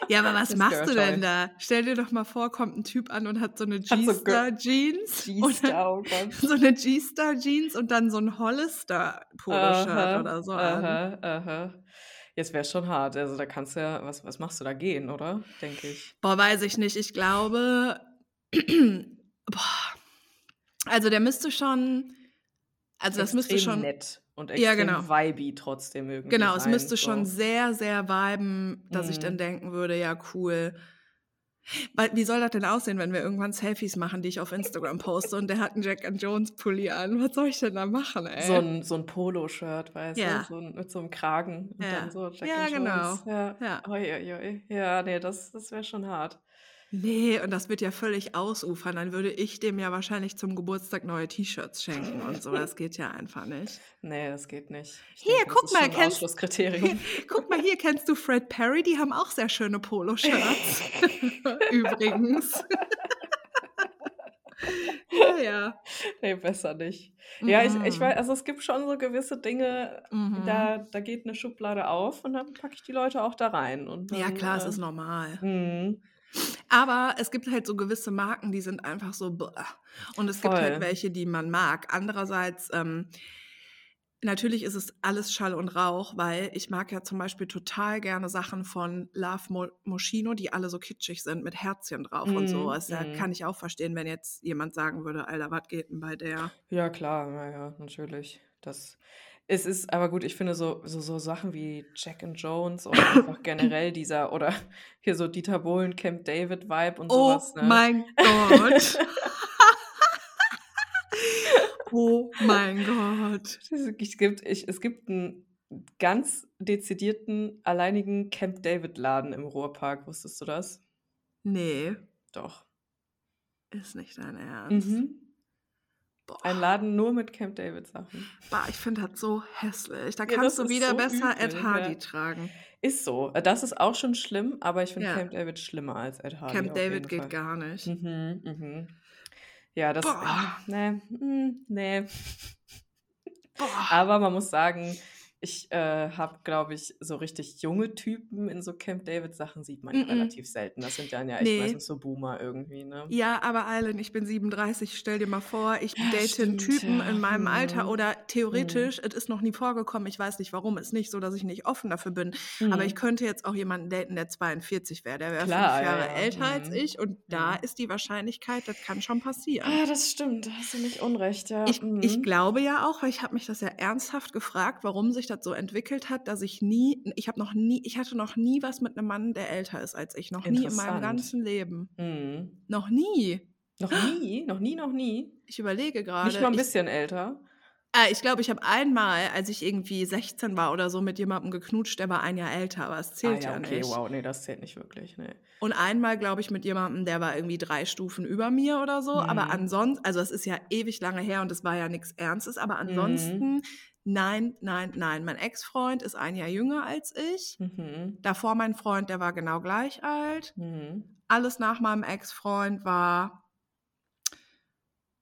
S1: Ja, aber was machst du denn da? Stell dir doch mal vor, kommt 'n Typ an und hat so 'ne
S2: so Girl
S1: G-Star-Jeans und
S2: G-Star, oh Gott.
S1: so 'ne G-Star-Jeans und dann so 'n Hollister-Poloshirt oder so an.
S2: aha, aha. Jetzt wäre schon hart. Also, da kannst du ja was was machst du da gehen, oder? Denke ich.
S1: Boah, weiß ich nicht. Ich glaube boah, also, der müsste schon also, das müsste schon
S2: nett und
S1: ja,
S2: extrem
S1: genau.
S2: vibey trotzdem irgendwie
S1: Genau, es
S2: sein,
S1: müsste schon
S2: so.
S1: sehr, sehr viben, dass ich dann
S2: Mhm.
S1: denken würde: „Ja, cool.“ Weil wie soll das denn aussehen, wenn wir irgendwann Selfies machen, die ich auf Instagram poste und der hat 'n Jack and Jones Pulli an? Was soll ich denn da machen, ey?
S2: So 'n so 'n Poloshirt, weißt du,
S1: Ja.
S2: so 'n mit so 'nem Kragen und
S1: Ja.
S2: dann so Jack
S1: Ja,
S2: and
S1: genau.
S2: Jones. Ja.
S1: Ja.
S2: Ui, ui. Ja, ne, das das wäre schon hart.
S1: Ne, und das wird ja völlig ausufern. Dann würde ich dem ja wahrscheinlich zum Geburtstag neue T-Shirts schenken und so. Das geht ja einfach nicht.
S2: Ne, das geht nicht. Ich
S1: Hier,
S2: denke,
S1: guck mal, kennst
S2: Ausschlusskriterium.
S1: guck mal hier, kennst du Fred Perry? Die haben auch sehr schöne Poloshirts. Übrigens. ja, ja.
S2: Nee, besser nicht. Ja, ich, ich
S1: Mhm.
S2: weiß, also es gibt schon so gewisse Dinge,
S1: Mhm.
S2: da, da geht eine Schublade auf und dann packe ich die Leute auch da rein. Und
S1: Ja,
S2: dann,
S1: klar, es
S2: äh,
S1: ist normal.
S2: mhm.
S1: Aber es gibt halt so gewisse Marken, die sind einfach so. bäh. Und es gibt halt
S2: Voll.
S1: welche, die man mag. Andererseits, ähm, natürlich ist es alles Schall und Rauch, weil ich mag ja zum Beispiel total gerne Sachen von Love Mo Moschino, die alle so kitschig sind, mit Herzchen drauf und so.
S2: Mhm,
S1: Das ja,
S2: mhm.
S1: kann ich auch verstehen, wenn jetzt jemand sagen würde, Alter, was geht denn bei der?
S2: Ja, klar, ja, ja, natürlich. Das, es ist, aber gut, ich finde so, so, so Sachen wie Jack and Jones oder einfach generell dieser, oder hier so Dieter Bohlen, Camp David Vibe und
S1: Oh
S2: sowas, ne?
S1: mein Gott. oh mein Gott.
S2: Es gibt, ich, es gibt einen ganz dezidierten, alleinigen Camp David Laden im Ruhrpark. Wusstest du das?
S1: Nee,
S2: Doch.
S1: ist nicht dein Ernst.
S2: Mhm.
S1: Boah.
S2: Ein Laden nur mit Camp David Sachen.
S1: Bah, ich finde das so hässlich. Da
S2: Ja,
S1: kannst du wieder
S2: so
S1: besser
S2: übel,
S1: Ed Hardy
S2: ja.
S1: tragen.
S2: Ist so. Äh, Das ist auch schon schlimm, aber ich finde
S1: Ja.
S2: Camp David schlimmer als Ed Hardy.
S1: Camp David geht
S2: Fall.
S1: gar nicht.
S2: Mhm, mhm. Ja, das.
S1: Boah.
S2: Ja, nee, mm, nee.
S1: Boah.
S2: Aber man muss sagen, ich äh, habe, glaube ich, so richtig junge Typen in so Camp David Sachen sieht man ja
S1: Mhm.
S2: relativ selten. Das sind dann ja echt
S1: Nee.
S2: meistens so Boomer irgendwie, ne?
S1: Ja, aber Eileen, ich bin 37. Stell dir mal vor, ich
S2: Ja,
S1: date einen
S2: stimmt,
S1: Typen
S2: ja.
S1: in meinem. Alter oder theoretisch, es ist noch nie vorgekommen, ich weiß nicht warum, ist nicht so, dass ich nicht offen dafür bin, aber ich
S2: Mhm.
S1: könnte jetzt auch jemanden daten, der 42 wäre, der wäre fünf
S2: ja,
S1: Jahre
S2: ja.
S1: älter als ich und da ist die Wahrscheinlichkeit, das kann schon passieren.
S2: Ah, das stimmt. Da hast du nicht unrecht, ja.
S1: Ich, ich glaube ja auch, weil ich habe mich das ja ernsthaft gefragt, warum sich das so entwickelt hat, dass ich nie, ich habe noch nie, ich hatte noch nie was mit einem Mann, der älter ist als ich, noch nie in meinem ganzen Leben,
S2: Mhm.
S1: noch nie.
S2: Noch nie, noch nie, noch nie.
S1: Ich überlege gerade.
S2: Nicht mal ein
S1: ich,
S2: bisschen älter.
S1: Ah, ich glaube, ich habe einmal, als ich irgendwie 16 war oder so, mit jemandem geknutscht, der war ein Jahr älter, aber es
S2: Ah
S1: zählt
S2: ja,
S1: ja
S2: okay,
S1: nicht.
S2: wow, nee, das zählt nicht wirklich, nee.
S1: Und einmal, glaube ich, mit jemandem, der war irgendwie drei Stufen über mir oder so. Aber
S2: Mhm.
S1: ansonsten, also es ist ja ewig lange her und es war ja nichts Ernstes, aber
S2: Mhm.
S1: Nein, nein, nein. Mein Ex-Freund ist ein Jahr jünger als ich.
S2: Mhm.
S1: Davor mein Freund, der war genau gleich alt.
S2: Mhm.
S1: Alles nach meinem Ex-Freund war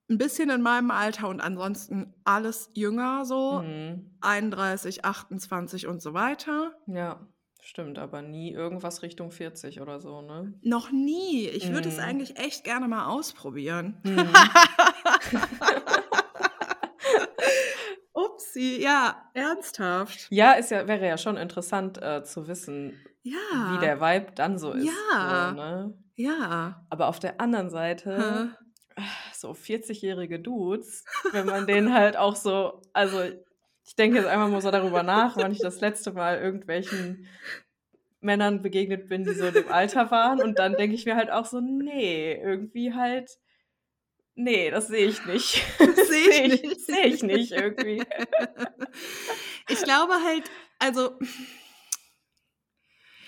S1: ein bisschen in meinem Alter und ansonsten alles jünger so.
S2: Mhm.
S1: 31, 28 und so weiter.
S2: Ja, stimmt, aber nie irgendwas Richtung 40 oder so, ne?
S1: Noch nie. Ich würde es
S2: Mhm.
S1: eigentlich echt gerne mal ausprobieren. Upsi, ja, ernsthaft.
S2: Ja, ist ja, wäre ja schon interessant äh, zu wissen, wie
S1: Ja,
S2: der Vibe dann so ist.
S1: Ja.
S2: So, ne?
S1: ja.
S2: Aber auf der anderen Seite,
S1: Hä?
S2: so 40-jährige Dudes, wenn man denen halt auch so, also ich denke jetzt einfach mal so darüber nach, wann ich das letzte Mal irgendwelchen Männern begegnet bin, die so in dem Alter waren. Und dann denke ich mir halt auch so, nee, irgendwie halt, nee, das sehe ich nicht.
S1: Das sehe ich
S2: Sehe
S1: nicht.
S2: Sehe ich nicht irgendwie.
S1: Ich glaube halt, also,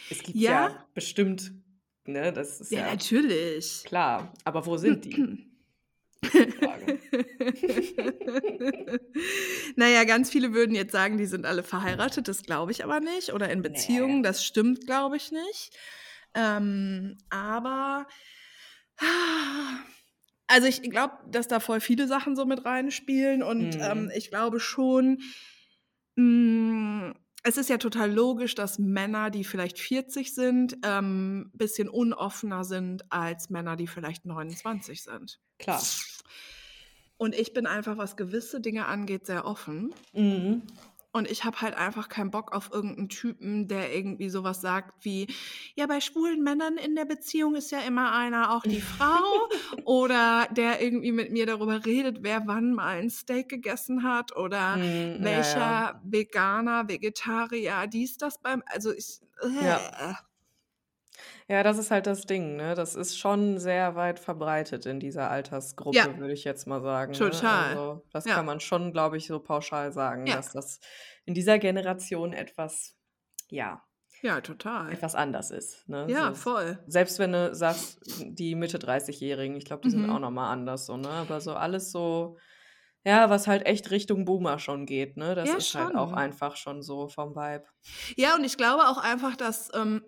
S2: Es gibt
S1: Ja?
S2: ja, bestimmt, ne, das ist
S1: ja,
S2: ja,
S1: natürlich.
S2: klar. Aber wo sind die? Frage.
S1: naja, ganz viele würden jetzt sagen, die sind alle verheiratet, das glaube ich aber nicht. Oder in Beziehungen,
S2: Nee.
S1: das stimmt, glaube ich nicht. Ähm, aber, also ich glaube, dass da voll viele Sachen so mit reinspielen und
S2: Mhm.
S1: ähm, ich glaube schon, mh, es ist ja total logisch, dass Männer, die vielleicht 40 sind, ein ähm, bisschen unoffener sind als Männer, die vielleicht 29 sind.
S2: Klar.
S1: Und ich bin einfach, was gewisse Dinge angeht, sehr offen.
S2: Mhm.
S1: Und ich habe halt einfach keinen Bock auf irgendeinen Typen, der irgendwie sowas sagt wie, ja, bei schwulen Männern in der Beziehung ist ja immer einer auch die Frau. oder der irgendwie mit mir darüber redet, wer wann mal ein Steak gegessen hat. Oder
S2: ja,
S1: welcher
S2: ja.
S1: Veganer, Vegetarier, dies, das beim, also ich, äh,
S2: Ja. Ja, das ist halt das Ding, ne? Das ist schon sehr weit verbreitet in dieser Altersgruppe,
S1: Ja.
S2: würde ich jetzt mal sagen. Ne?
S1: Total.
S2: Also, das
S1: Ja.
S2: kann man schon, glaube ich, so pauschal sagen,
S1: Ja.
S2: dass das in dieser Generation etwas, ja,
S1: ja, total.
S2: etwas anders ist. Ne?
S1: Ja,
S2: so,
S1: voll.
S2: Selbst wenn du sagst, die Mitte 30-Jährigen, ich glaube, die sind
S1: Mhm.
S2: auch nochmal anders, so, ne? Aber so alles so, ja, was halt echt Richtung Boomer schon geht, ne? Das
S1: Ja,
S2: ist halt auch
S1: schon.
S2: einfach schon so vom Vibe.
S1: Ja, und ich glaube auch einfach, dass ähm,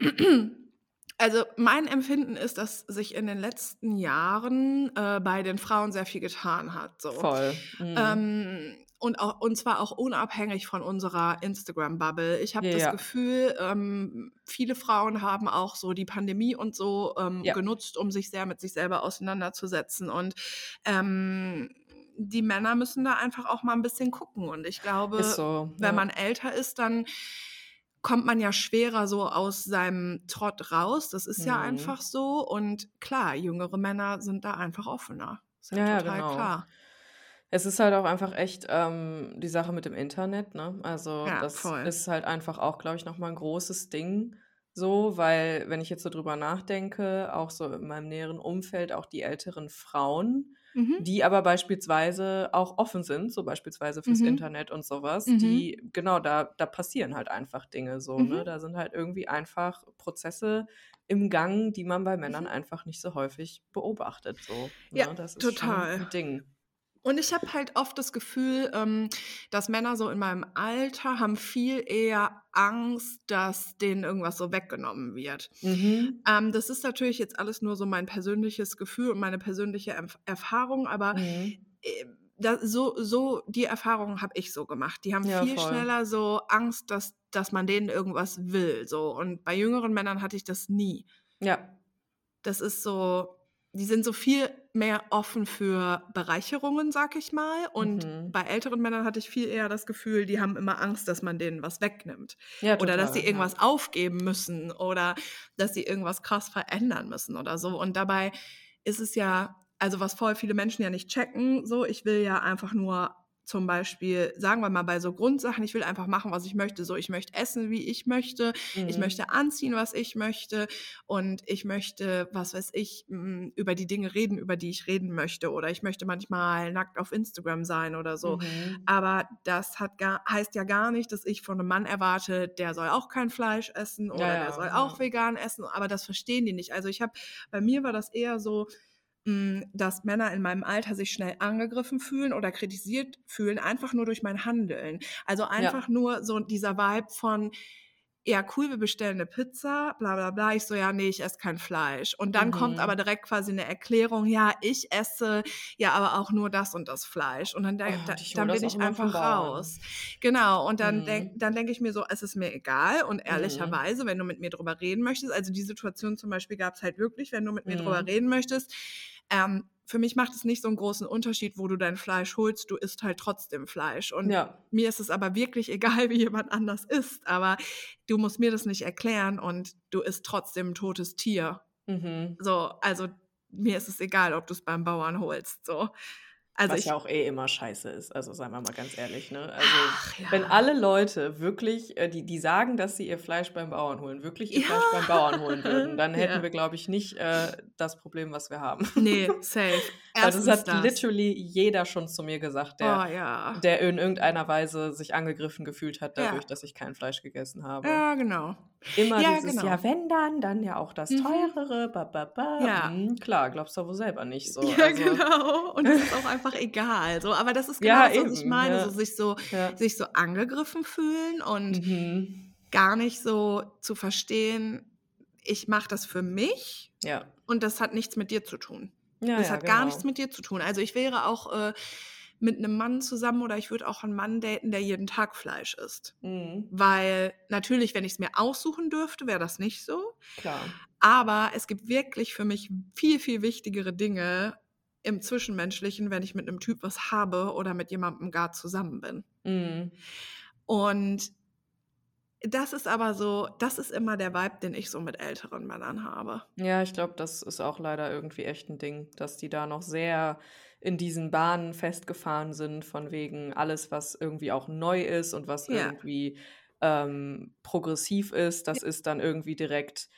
S1: Also mein Empfinden ist, dass sich in den letzten Jahren äh, bei den Frauen sehr viel getan hat. So.
S2: Voll. Mhm.
S1: Ähm, und, auch, und zwar auch unabhängig von unserer Instagram-Bubble. Ich habe
S2: Ja,
S1: das
S2: ja.
S1: Gefühl, ähm, viele Frauen haben auch so die Pandemie und so ähm,
S2: Ja.
S1: genutzt, um sich sehr mit sich selber auseinanderzusetzen. Und ähm, die Männer müssen da einfach auch mal ein bisschen gucken. Und ich glaube,
S2: so.
S1: wenn man älter ist, dann kommt man ja schwerer so aus seinem Trott raus. Das ist ja
S2: Mhm.
S1: einfach so. Und klar, jüngere Männer sind da einfach offener. Ist ja,
S2: Ja, ja,
S1: total
S2: genau.
S1: klar.
S2: Es ist halt auch einfach echt ähm, die Sache mit dem Internet, ne? Also
S1: Ja,
S2: das
S1: voll.
S2: ist halt einfach auch, glaube ich, nochmal ein großes Ding. So, weil, wenn ich jetzt so drüber nachdenke, auch so in meinem näheren Umfeld, auch die älteren Frauen,
S1: Mhm.
S2: die aber beispielsweise auch offen sind, so beispielsweise fürs
S1: Mhm.
S2: Internet und sowas,
S1: Mhm.
S2: die, genau, da, da passieren halt einfach Dinge so, ne?
S1: Mhm.
S2: Da sind halt irgendwie einfach Prozesse im Gang, die man bei Männern
S1: Mhm.
S2: einfach nicht so häufig beobachtet. So,
S1: Ja,
S2: ne? Das ist schon
S1: total.
S2: ein Ding.
S1: Und ich habe halt oft das Gefühl, ähm, dass Männer so in meinem Alter haben viel eher Angst, dass denen irgendwas so weggenommen wird.
S2: Mhm.
S1: Ähm, das ist natürlich jetzt alles nur so mein persönliches Gefühl und meine persönliche Erf Erfahrung, aber
S2: Mhm.
S1: äh, da, so, so die Erfahrungen habe ich so gemacht. Die haben
S2: Ja,
S1: viel
S2: voll.
S1: schneller so Angst, dass, dass man denen irgendwas will. So. Und bei jüngeren Männern hatte ich das nie.
S2: Ja.
S1: Das ist so, die sind so viel mehr offen für Bereicherungen, sag ich mal. Und
S2: Mhm.
S1: bei älteren Männern hatte ich viel eher das Gefühl, die haben immer Angst, dass man denen was wegnimmt.
S2: Ja,
S1: Oder dass
S2: total,
S1: sie
S2: ja.
S1: irgendwas aufgeben müssen oder dass sie irgendwas krass verändern müssen oder so. Und dabei ist es ja, also was voll viele Menschen ja nicht checken, so, ich will ja einfach nur zum Beispiel, sagen wir mal bei so Grundsachen, ich will einfach machen, was ich möchte. So, ich möchte essen, wie ich möchte. Ich
S2: Mhm.
S1: möchte anziehen, was ich möchte. Und ich möchte, was weiß ich, m, über die Dinge reden, über die ich reden möchte. Oder ich möchte manchmal nackt auf Instagram sein oder so.
S2: Mhm.
S1: Aber das hat gar, heißt ja gar nicht, dass ich von einem Mann erwarte, der soll auch kein Fleisch essen oder
S2: Ja,
S1: der soll
S2: ja.
S1: auch vegan essen. Aber das verstehen die nicht. Also ich habe, bei mir war das eher so, dass Männer in meinem Alter sich schnell angegriffen fühlen oder kritisiert fühlen, einfach nur durch mein Handeln. Also einfach nur so dieser Vibe von, ja, cool, wir bestellen eine Pizza, bla bla bla. Ich so, ja, nee, ich esse kein Fleisch. Und dann kommt
S2: Mhm.
S1: aber direkt quasi eine Erklärung, ja, ich esse ja aber auch nur das und das Fleisch. Und dann,
S2: Oh,
S1: da, dann bin ich einfach raus. Genau, und dann
S2: Mhm.
S1: denk, denke ich mir so, es ist mir egal. Und
S2: Mhm.
S1: ehrlicherweise, wenn du mit mir drüber reden möchtest, also die Situation zum Beispiel gab es halt wirklich, wenn du mit mir drüber
S2: Mhm.
S1: reden möchtest, ähm, für mich macht es nicht so einen großen Unterschied, wo du dein Fleisch holst, du isst halt trotzdem Fleisch. Und
S2: Ja.
S1: mir ist es aber wirklich egal, wie jemand anders isst, aber du musst mir das nicht erklären und du isst trotzdem ein totes Tier.
S2: Mhm.
S1: So, also mir ist es egal, ob du es beim Bauern holst. So. Also
S2: Was
S1: ich,
S2: ja auch eh immer scheiße ist, also seien wir mal ganz ehrlich, ne? Also,
S1: Ach, ja.
S2: wenn alle Leute wirklich, äh, die, die sagen, dass sie ihr Fleisch beim Bauern holen, wirklich ihr Fleisch beim Bauern holen würden, dann hätten
S1: Ja.
S2: wir, glaube ich, nicht äh, das Problem, was wir haben.
S1: Nee, safe.
S2: Weil das hat literally jeder schon zu mir gesagt, der,
S1: Oh ja.
S2: der in irgendeiner Weise sich angegriffen gefühlt hat,
S1: Ja.
S2: dadurch, dass ich kein Fleisch gegessen habe.
S1: Ja, genau.
S2: Immer
S1: Ja,
S2: dieses,
S1: genau.
S2: ja, wenn dann, dann ja auch das
S1: Mhm.
S2: teurere, ba, ba, ba.
S1: Ja.
S2: Hm, klar, glaubst du wohl selber nicht so.
S1: ja,
S2: also,
S1: genau. Und es ist auch einfach egal. So, aber das ist genau
S2: Ja,
S1: das, was ich
S2: eben,
S1: meine.
S2: ja.
S1: So, sich so
S2: Ja.
S1: sich so angegriffen fühlen und
S2: Mhm.
S1: gar nicht so zu verstehen, ich mache das für mich
S2: Ja.
S1: und das hat nichts mit dir zu tun.
S2: Ja,
S1: das hat gar
S2: genau.
S1: nichts mit dir zu tun. Also ich wäre auch äh, mit einem Mann zusammen oder ich würde auch einen Mann daten, der jeden Tag Fleisch isst.
S2: Mhm.
S1: Weil natürlich, wenn ich es mir aussuchen dürfte, wäre das nicht so.
S2: Klar.
S1: Aber es gibt wirklich für mich viel, viel wichtigere Dinge im Zwischenmenschlichen, wenn ich mit einem Typ was habe oder mit jemandem gar zusammen bin.
S2: Mhm.
S1: Und das ist aber so, das ist immer der Vibe, den ich so mit älteren Männern habe.
S2: Ja, ich glaube, das ist auch leider irgendwie echt ein Ding, dass die da noch sehr in diesen Bahnen festgefahren sind, von wegen alles, was irgendwie auch neu ist und was
S1: Ja.
S2: irgendwie ähm, progressiv ist, das ist dann irgendwie direkt,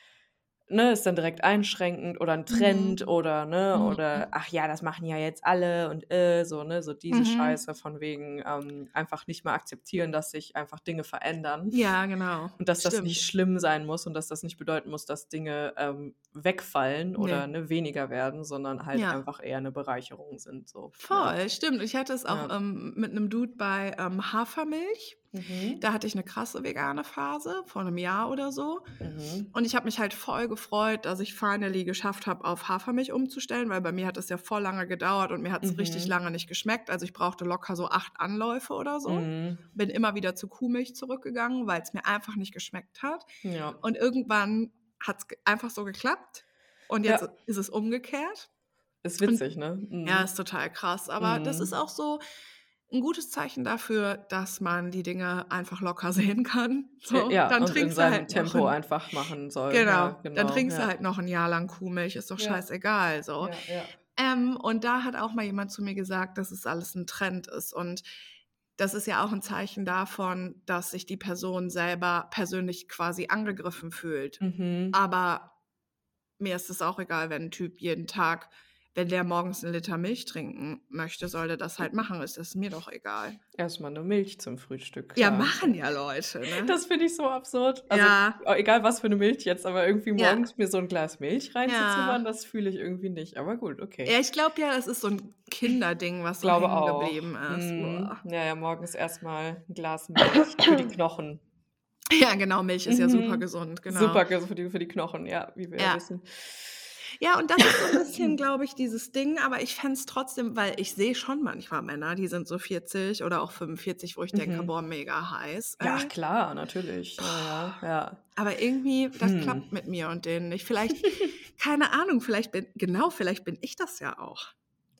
S2: ne, ist dann direkt einschränkend oder ein Trend
S1: Mhm.
S2: oder, ne,
S1: Mhm.
S2: oder ach ja, das machen ja jetzt alle und äh, so, ne, so diese
S1: Mhm.
S2: Scheiße von wegen ähm, einfach nicht mehr akzeptieren, dass sich einfach Dinge verändern.
S1: Ja, genau.
S2: Und dass das
S1: Stimmt.
S2: nicht schlimm sein muss und dass das nicht bedeuten muss, dass Dinge ähm, wegfallen oder
S1: Nee.
S2: ne, weniger werden, sondern halt
S1: Ja.
S2: einfach eher eine Bereicherung sind. So.
S1: Voll, stimmt. Ich hatte es auch
S2: Ja.
S1: ähm, mit einem Dude bei ähm, Hafermilch.
S2: Mhm.
S1: Da hatte ich eine krasse vegane Phase vor einem Jahr oder so.
S2: Mhm.
S1: Und ich habe mich halt voll gefreut, dass ich finally geschafft habe, auf Hafermilch umzustellen, weil bei mir hat es ja voll lange gedauert und mir hat es richtig
S2: Mhm.
S1: lange nicht geschmeckt. Also ich brauchte locker so acht Anläufe oder so.
S2: Mhm.
S1: Bin immer wieder zu Kuhmilch zurückgegangen, weil es mir einfach nicht geschmeckt hat.
S2: Ja.
S1: Und irgendwann hat es einfach so geklappt. Und jetzt
S2: Ja.
S1: ist es umgekehrt.
S2: Ist witzig, ne? Mhm.
S1: Ja, ist total krass. Aber das ist auch so ein gutes Zeichen dafür, dass man die Dinge einfach locker sehen kann. So,
S2: ja,
S1: dann
S2: und in
S1: trinkst du
S2: seinem
S1: halt
S2: Tempo
S1: ein,
S2: einfach machen soll.
S1: genau,
S2: Ja,
S1: dann
S2: genau.
S1: trinkst
S2: ja.
S1: du halt noch ein Jahr lang Kuhmilch, ist doch
S2: Ja.
S1: scheißegal. So. Ähm, und da hat auch mal jemand zu mir gesagt, dass es alles ein Trend ist. Und das ist ja auch ein Zeichen davon, dass sich die Person selber persönlich quasi angegriffen fühlt.
S2: Mhm.
S1: Aber mir ist es auch egal, wenn ein Typ jeden Tag, wenn der morgens einen Liter Milch trinken möchte, soll der das halt machen. Ist das mir doch egal.
S2: Erstmal eine Milch zum Frühstück.
S1: Ja,
S2: klar.
S1: machen ja Leute. Ne?
S2: Das finde ich so absurd. Also,
S1: Ja.
S2: oh, egal was für eine Milch jetzt, aber irgendwie
S1: Ja.
S2: morgens mir so ein Glas Milch reinzuzimmern,
S1: Ja.
S2: das fühle ich irgendwie nicht. Aber gut, okay.
S1: ja, ich glaube ja, das ist so ein Kinderding, was so hängen
S2: auch.
S1: geblieben ist.
S2: Mhm. Ja, ja, morgens erstmal ein Glas Milch für die Knochen.
S1: Ja, genau, Milch ist ja
S2: Mhm.
S1: super gesund. Genau.
S2: Super ge- für die, für die Knochen, ja, wie wir ja
S1: Ja.
S2: wissen.
S1: Ja, und das ist so ein bisschen, glaube ich, dieses Ding, aber ich fände es trotzdem, weil ich sehe schon manchmal Männer, die sind so 40 oder auch 45, wo ich denke,
S2: Mhm.
S1: boah, mega heiß.
S2: Ja,
S1: Äh,
S2: klar, natürlich. Ja, ja, ja.
S1: aber irgendwie, das
S2: Hm.
S1: klappt mit mir und denen nicht. Vielleicht, keine Ahnung, vielleicht bin, genau, vielleicht bin ich das ja auch.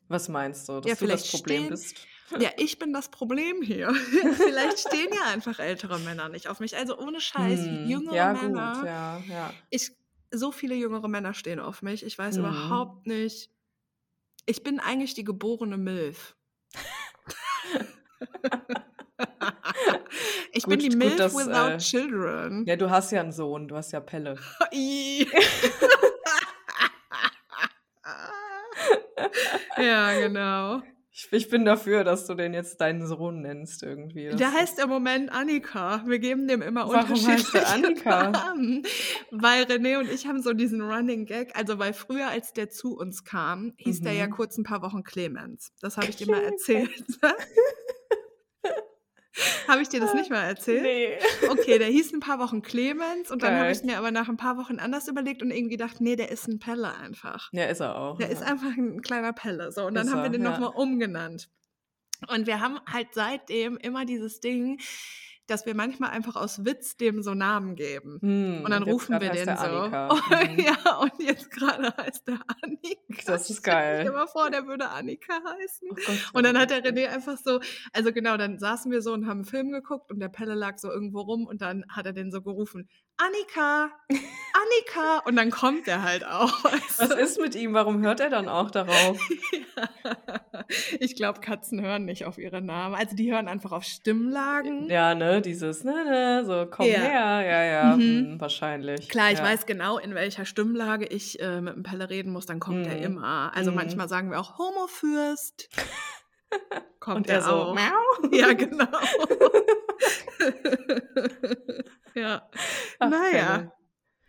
S2: Was meinst du, dass
S1: Ja,
S2: du das Problem
S1: stehen-
S2: bist?
S1: Ja, ich bin das Problem hier. vielleicht stehen ja einfach ältere Männer nicht auf mich. Also ohne Scheiß,
S2: Hm,
S1: jüngere
S2: ja,
S1: Männer.
S2: gut, ja, ja.
S1: Ich, so viele jüngere Männer stehen auf mich. Ich weiß
S2: Mhm.
S1: überhaupt nicht. Ich bin eigentlich die geborene Milf. ich bin
S2: Gut-
S1: die
S2: gut,
S1: Milf
S2: dass,
S1: without
S2: äh,
S1: children.
S2: Ja, du hast ja einen Sohn, du hast ja Pelle.
S1: Ja, genau.
S2: Ich, ich bin dafür, dass du den jetzt deinen Sohn nennst irgendwie. Das
S1: Der heißt im Moment Annika. Wir geben dem immer
S2: Warum heißt
S1: unterschiedliche
S2: der Annika?
S1: Namen. Weil René und ich haben so diesen Running Gag. Also weil früher, als der zu uns kam, hieß der ja
S2: Mhm.
S1: kurz ein paar Wochen Clemens. Das habe ich dir mal erzählt. habe ich dir das nicht mal erzählt?
S2: Nee.
S1: Okay, der hieß ein paar Wochen Clemens und dann habe
S2: Geil.
S1: ich mir aber nach ein paar Wochen anders überlegt und irgendwie gedacht, nee, der ist ein Pelle einfach.
S2: Ja, ist er auch.
S1: Der
S2: ja.
S1: ist einfach ein kleiner Pelle. So, und dann
S2: Ist
S1: haben wir den
S2: ja.
S1: nochmal umgenannt. Und wir haben halt seitdem immer dieses Ding, dass wir manchmal einfach aus Witz dem so Namen geben.
S2: Hm,
S1: Und dann
S2: jetzt
S1: rufen wir den so. Und,
S2: Mhm.
S1: ja, und jetzt gerade heißt der Annika.
S2: Das ist geil.
S1: dir mal vor, der würde Annika heißen.
S2: Oh Gott,
S1: Und dann hat der. René einfach so, also genau, dann saßen wir so und haben einen Film geguckt und der Pelle lag so irgendwo rum und dann hat er den so gerufen, Annika, Annika. Und dann kommt er halt auch. weißt
S2: Was ist mit ihm? Warum hört er dann auch darauf?
S1: Ich glaube, Katzen hören nicht auf ihre Namen. Also die hören einfach auf Stimmlagen.
S2: Ja, ne, dieses, ne, ne, so, komm
S1: Ja.
S2: her. Ja, ja,
S1: Mhm.
S2: hm, wahrscheinlich.
S1: Klar, ich
S2: ja.
S1: weiß genau, in welcher Stimmlage ich äh, mit dem Pelle reden muss, dann kommt er
S2: Mhm.
S1: immer. Also
S2: Mhm.
S1: manchmal sagen wir auch Homofürst. Kommt
S2: Und
S1: er
S2: er so,
S1: auch.
S2: miau.
S1: Ja, genau. Ja.
S2: Ach,
S1: naja,
S2: Pelle.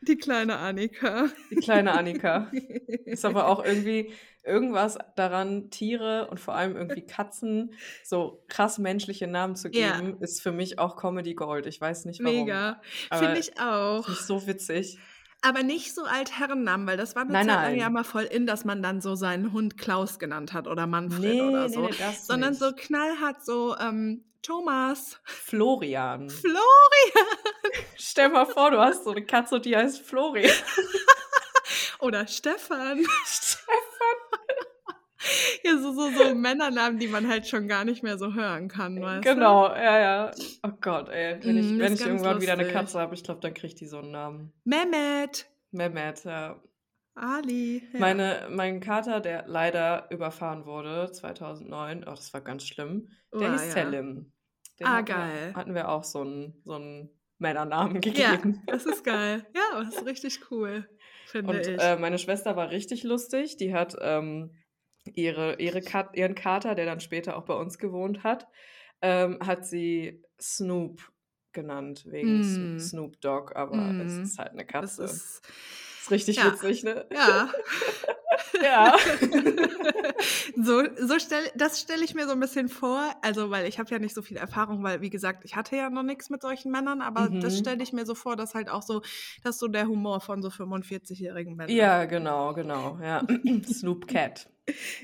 S1: die kleine Annika.
S2: Die kleine Annika. Ist aber auch irgendwie irgendwas daran, Tiere und vor allem irgendwie Katzen so krass menschliche Namen zu
S1: Ja.
S2: geben, ist für mich auch Comedy Gold. Ich weiß nicht warum.
S1: Mega. Finde ich auch.
S2: Ich so witzig.
S1: Aber nicht so Altherrennamen, weil das war eine
S2: Nein,
S1: Zeit lang ja mal voll in, dass man dann so seinen Hund Klaus genannt hat oder Manfred
S2: Nee,
S1: oder so.
S2: nee, das
S1: sondern
S2: nicht.
S1: so knallhart so ähm, Thomas,
S2: Florian.
S1: Florian
S2: Stell mal vor, du hast so eine Katze, die heißt Florian.
S1: oder Stefan.
S2: Stefan.
S1: Ja, so, so, so Männernamen, die man halt schon gar nicht mehr so hören kann, weißt du?
S2: Genau, ja, ja. Oh Gott, ey. Wenn ich,
S1: Mm,
S2: wenn ich irgendwann wieder eine
S1: lustig.
S2: Katze habe, ich glaube, dann kriegt die so einen Namen.
S1: Mehmet,
S2: Mehmet, ja.
S1: Ali. Ja.
S2: Meine, mein Kater, der leider überfahren wurde 2009, oh, das war ganz schlimm, der
S1: Oh,
S2: hieß
S1: ja.
S2: Selim. Den
S1: Ah,
S2: hatten wir-
S1: geil.
S2: Hatten wir auch so einen, so einen Männernamen
S1: Ja,
S2: gegeben.
S1: das ist geil. Ja, das ist richtig cool, finde
S2: Und
S1: ich.
S2: äh, meine Schwester war richtig lustig. Die hat ähm, ihre, ihre Kat ihren Kater, der dann später auch bei uns gewohnt hat, ähm, hat sie Snoop genannt, wegen
S1: Mm.
S2: Sno- Snoop Dogg, aber es
S1: Mm.
S2: ist halt eine Katze. Das
S1: ist,
S2: ist richtig
S1: ja.
S2: witzig, ne?
S1: ja.
S2: Ja.
S1: So, so stell, das stelle ich mir so ein bisschen vor, also weil ich habe ja nicht so viel Erfahrung, weil wie gesagt, ich hatte ja noch nichts mit solchen Männern, aber das
S2: Mhm.
S1: stelle ich mir so vor, dass halt auch so, dass so der Humor von so 45-jährigen Männern.
S2: Ja, genau, genau. Ja. Snoop Cat.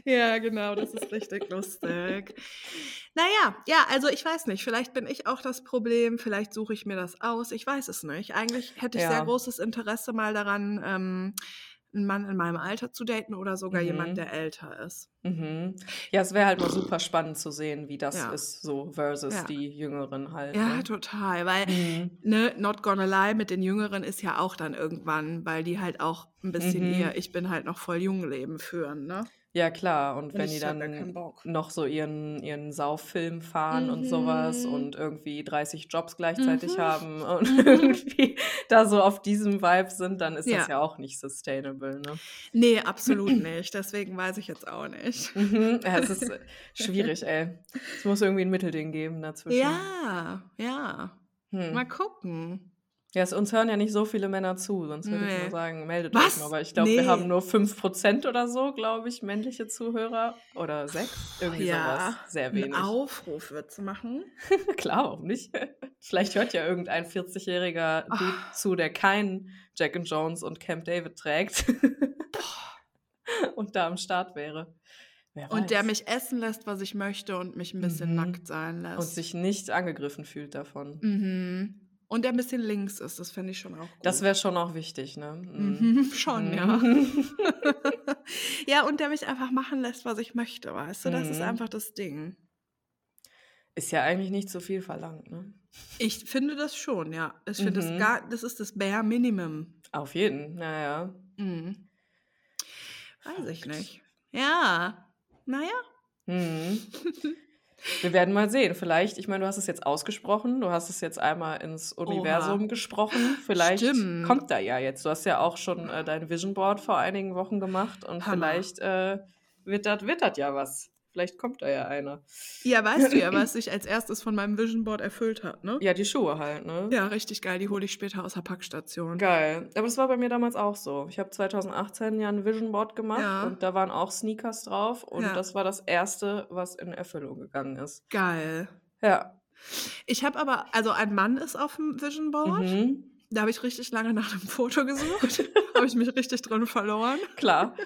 S1: Ja, genau, das ist richtig lustig. Naja, ja, also ich weiß nicht, vielleicht bin ich auch das Problem, vielleicht suche ich mir das aus, ich weiß es nicht. Eigentlich hätte ich sehr
S2: Ja.
S1: großes Interesse mal daran, ähm, einen Mann in meinem Alter zu daten oder sogar jemand,
S2: Mhm.
S1: der älter ist.
S2: Mhm. Ja, es wäre halt mal super spannend zu sehen, wie das
S1: Ja.
S2: ist, so versus
S1: Ja.
S2: die Jüngeren halt.
S1: Ja,
S2: ne?
S1: total, weil
S2: Mhm.
S1: ne, Not Gonna Lie mit den Jüngeren ist ja auch dann irgendwann, weil die halt auch ein bisschen
S2: Mhm.
S1: eher, ich bin halt noch voll jung Leben führen, ne?
S2: Ja, klar. Und
S1: Und
S2: wenn die dann noch so ihren, ihren Sauffilm fahren und sowas
S1: Mhm.
S2: und irgendwie 30 Jobs gleichzeitig
S1: Mhm.
S2: haben und
S1: Mhm.
S2: irgendwie da so auf diesem Vibe sind, dann ist das
S1: Ja.
S2: ja auch nicht sustainable, ne?
S1: Nee, absolut nicht. Deswegen weiß ich jetzt auch nicht.
S2: Mhm. Ja, es ist äh, schwierig, ey. Es muss irgendwie ein Mittelding geben dazwischen.
S1: Ja, ja.
S2: Hm.
S1: Mal gucken.
S2: Ja, es, uns hören ja nicht so viele Männer zu, sonst würde ich
S1: Nee.
S2: mal sagen, meldet
S1: Was?
S2: euch mal, weil ich glaube,
S1: Nee.
S2: wir haben nur 5% oder so, glaube ich, männliche Zuhörer. Oder 6, irgendwie sowas. Sehr
S1: einen
S2: wenig.
S1: Aufruf wird zu machen.
S2: Klar, warum nicht? Vielleicht hört ja irgendein 40-jähriger Dude
S1: Ah.
S2: zu, der keinen Jack and Jones und Camp David trägt und da am Start wäre.
S1: Und der mich essen lässt, was ich möchte und mich ein bisschen
S2: Mhm.
S1: nackt sein lässt.
S2: und sich nicht angegriffen fühlt davon.
S1: mhm. Und der ein bisschen links ist, das fände ich schon auch gut.
S2: Das wäre schon auch wichtig, ne?
S1: Mhm, schon, ja.
S2: Mhm.
S1: ja, und der mich einfach machen lässt, was ich möchte, weißt du? Das ist
S2: Mhm.
S1: einfach das Ding.
S2: Ist ja eigentlich nicht so viel verlangt, ne?
S1: Ich finde das schon, ja. Ich finde das
S2: Mhm.
S1: gar, das ist das Bare Minimum.
S2: Auf jeden, naja.
S1: Mhm. Weiß ich
S2: Verrückt.
S1: nicht. Ja. Naja.
S2: Mhm. Wir werden mal sehen. Vielleicht, ich meine, du hast es jetzt ausgesprochen, du hast es jetzt einmal ins Universum
S1: Oha.
S2: gesprochen. Vielleicht
S1: Stimmt.
S2: kommt da ja jetzt. Du hast ja auch schon äh, dein Vision Board vor einigen Wochen gemacht und
S1: Hammer.
S2: vielleicht äh, wird das wird das ja was. Vielleicht kommt da ja einer.
S1: Ja, weißt du ja, was sich als erstes von meinem Vision Board erfüllt hat, ne?
S2: Ja, die Schuhe halt, ne?
S1: Ja, richtig geil. Die hole ich später aus der Packstation.
S2: Geil. Aber das war bei mir damals auch so. Ich habe 2018 ja ein Vision Board gemacht
S1: Ja.
S2: und da waren auch Sneakers drauf und
S1: Ja.
S2: das war das erste, was in Erfüllung gegangen ist.
S1: Geil.
S2: Ja.
S1: Ich habe aber, also ein Mann ist auf dem Vision Board.
S2: Mhm.
S1: Da habe ich richtig lange nach dem Foto gesucht. habe ich mich richtig drin verloren.
S2: Klar.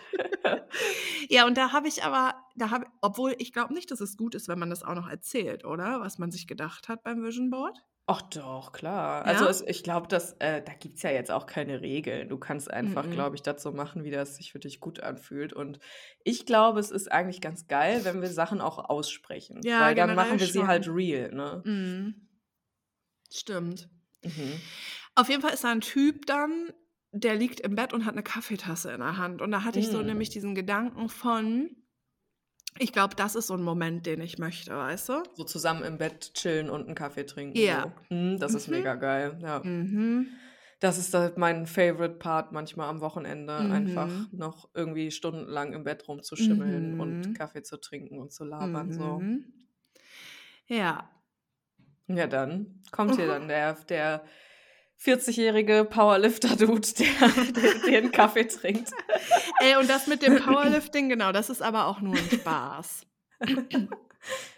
S1: Ja, und da habe ich aber, da habe, obwohl ich glaube nicht, dass es gut ist, wenn man das auch noch erzählt, oder? Was man sich gedacht hat beim Vision Board.
S2: Ach doch, klar. Also
S1: Ja?
S2: es, ich glaube, dass äh, da gibt es ja jetzt auch keine Regeln. Du kannst einfach,
S1: Mhm.
S2: glaube ich, so machen, wie das sich für dich gut anfühlt. Und ich glaube, es ist eigentlich ganz geil, wenn wir Sachen auch aussprechen.
S1: Ja,
S2: Weil dann machen wir sie
S1: schon.
S2: halt real, ne?
S1: Mhm. Stimmt.
S2: Mhm.
S1: Auf jeden Fall ist da ein Typ dann, der liegt im Bett und hat eine Kaffeetasse in der Hand. Und da hatte ich so
S2: Mm.
S1: nämlich diesen Gedanken von, ich glaube, das ist so ein Moment, den ich möchte, weißt du?
S2: So zusammen im Bett chillen und einen Kaffee trinken.
S1: Ja.
S2: So. Mhm, das ist
S1: Mhm.
S2: mega geil. Ja.
S1: Mhm.
S2: Das ist halt mein Favorite Part manchmal am Wochenende. Einfach
S1: Mhm.
S2: noch irgendwie stundenlang im Bett rumzuschimmeln
S1: Mhm.
S2: und Kaffee zu trinken und zu labern. So.
S1: Mhm. Ja.
S2: Ja, dann kommt hier
S1: Mhm.
S2: dann der, der 40-jährige Powerlifter-Dude, der, der, der einen Kaffee trinkt.
S1: Ey, und das mit dem Powerlifting, genau, das ist aber auch nur ein Spaß.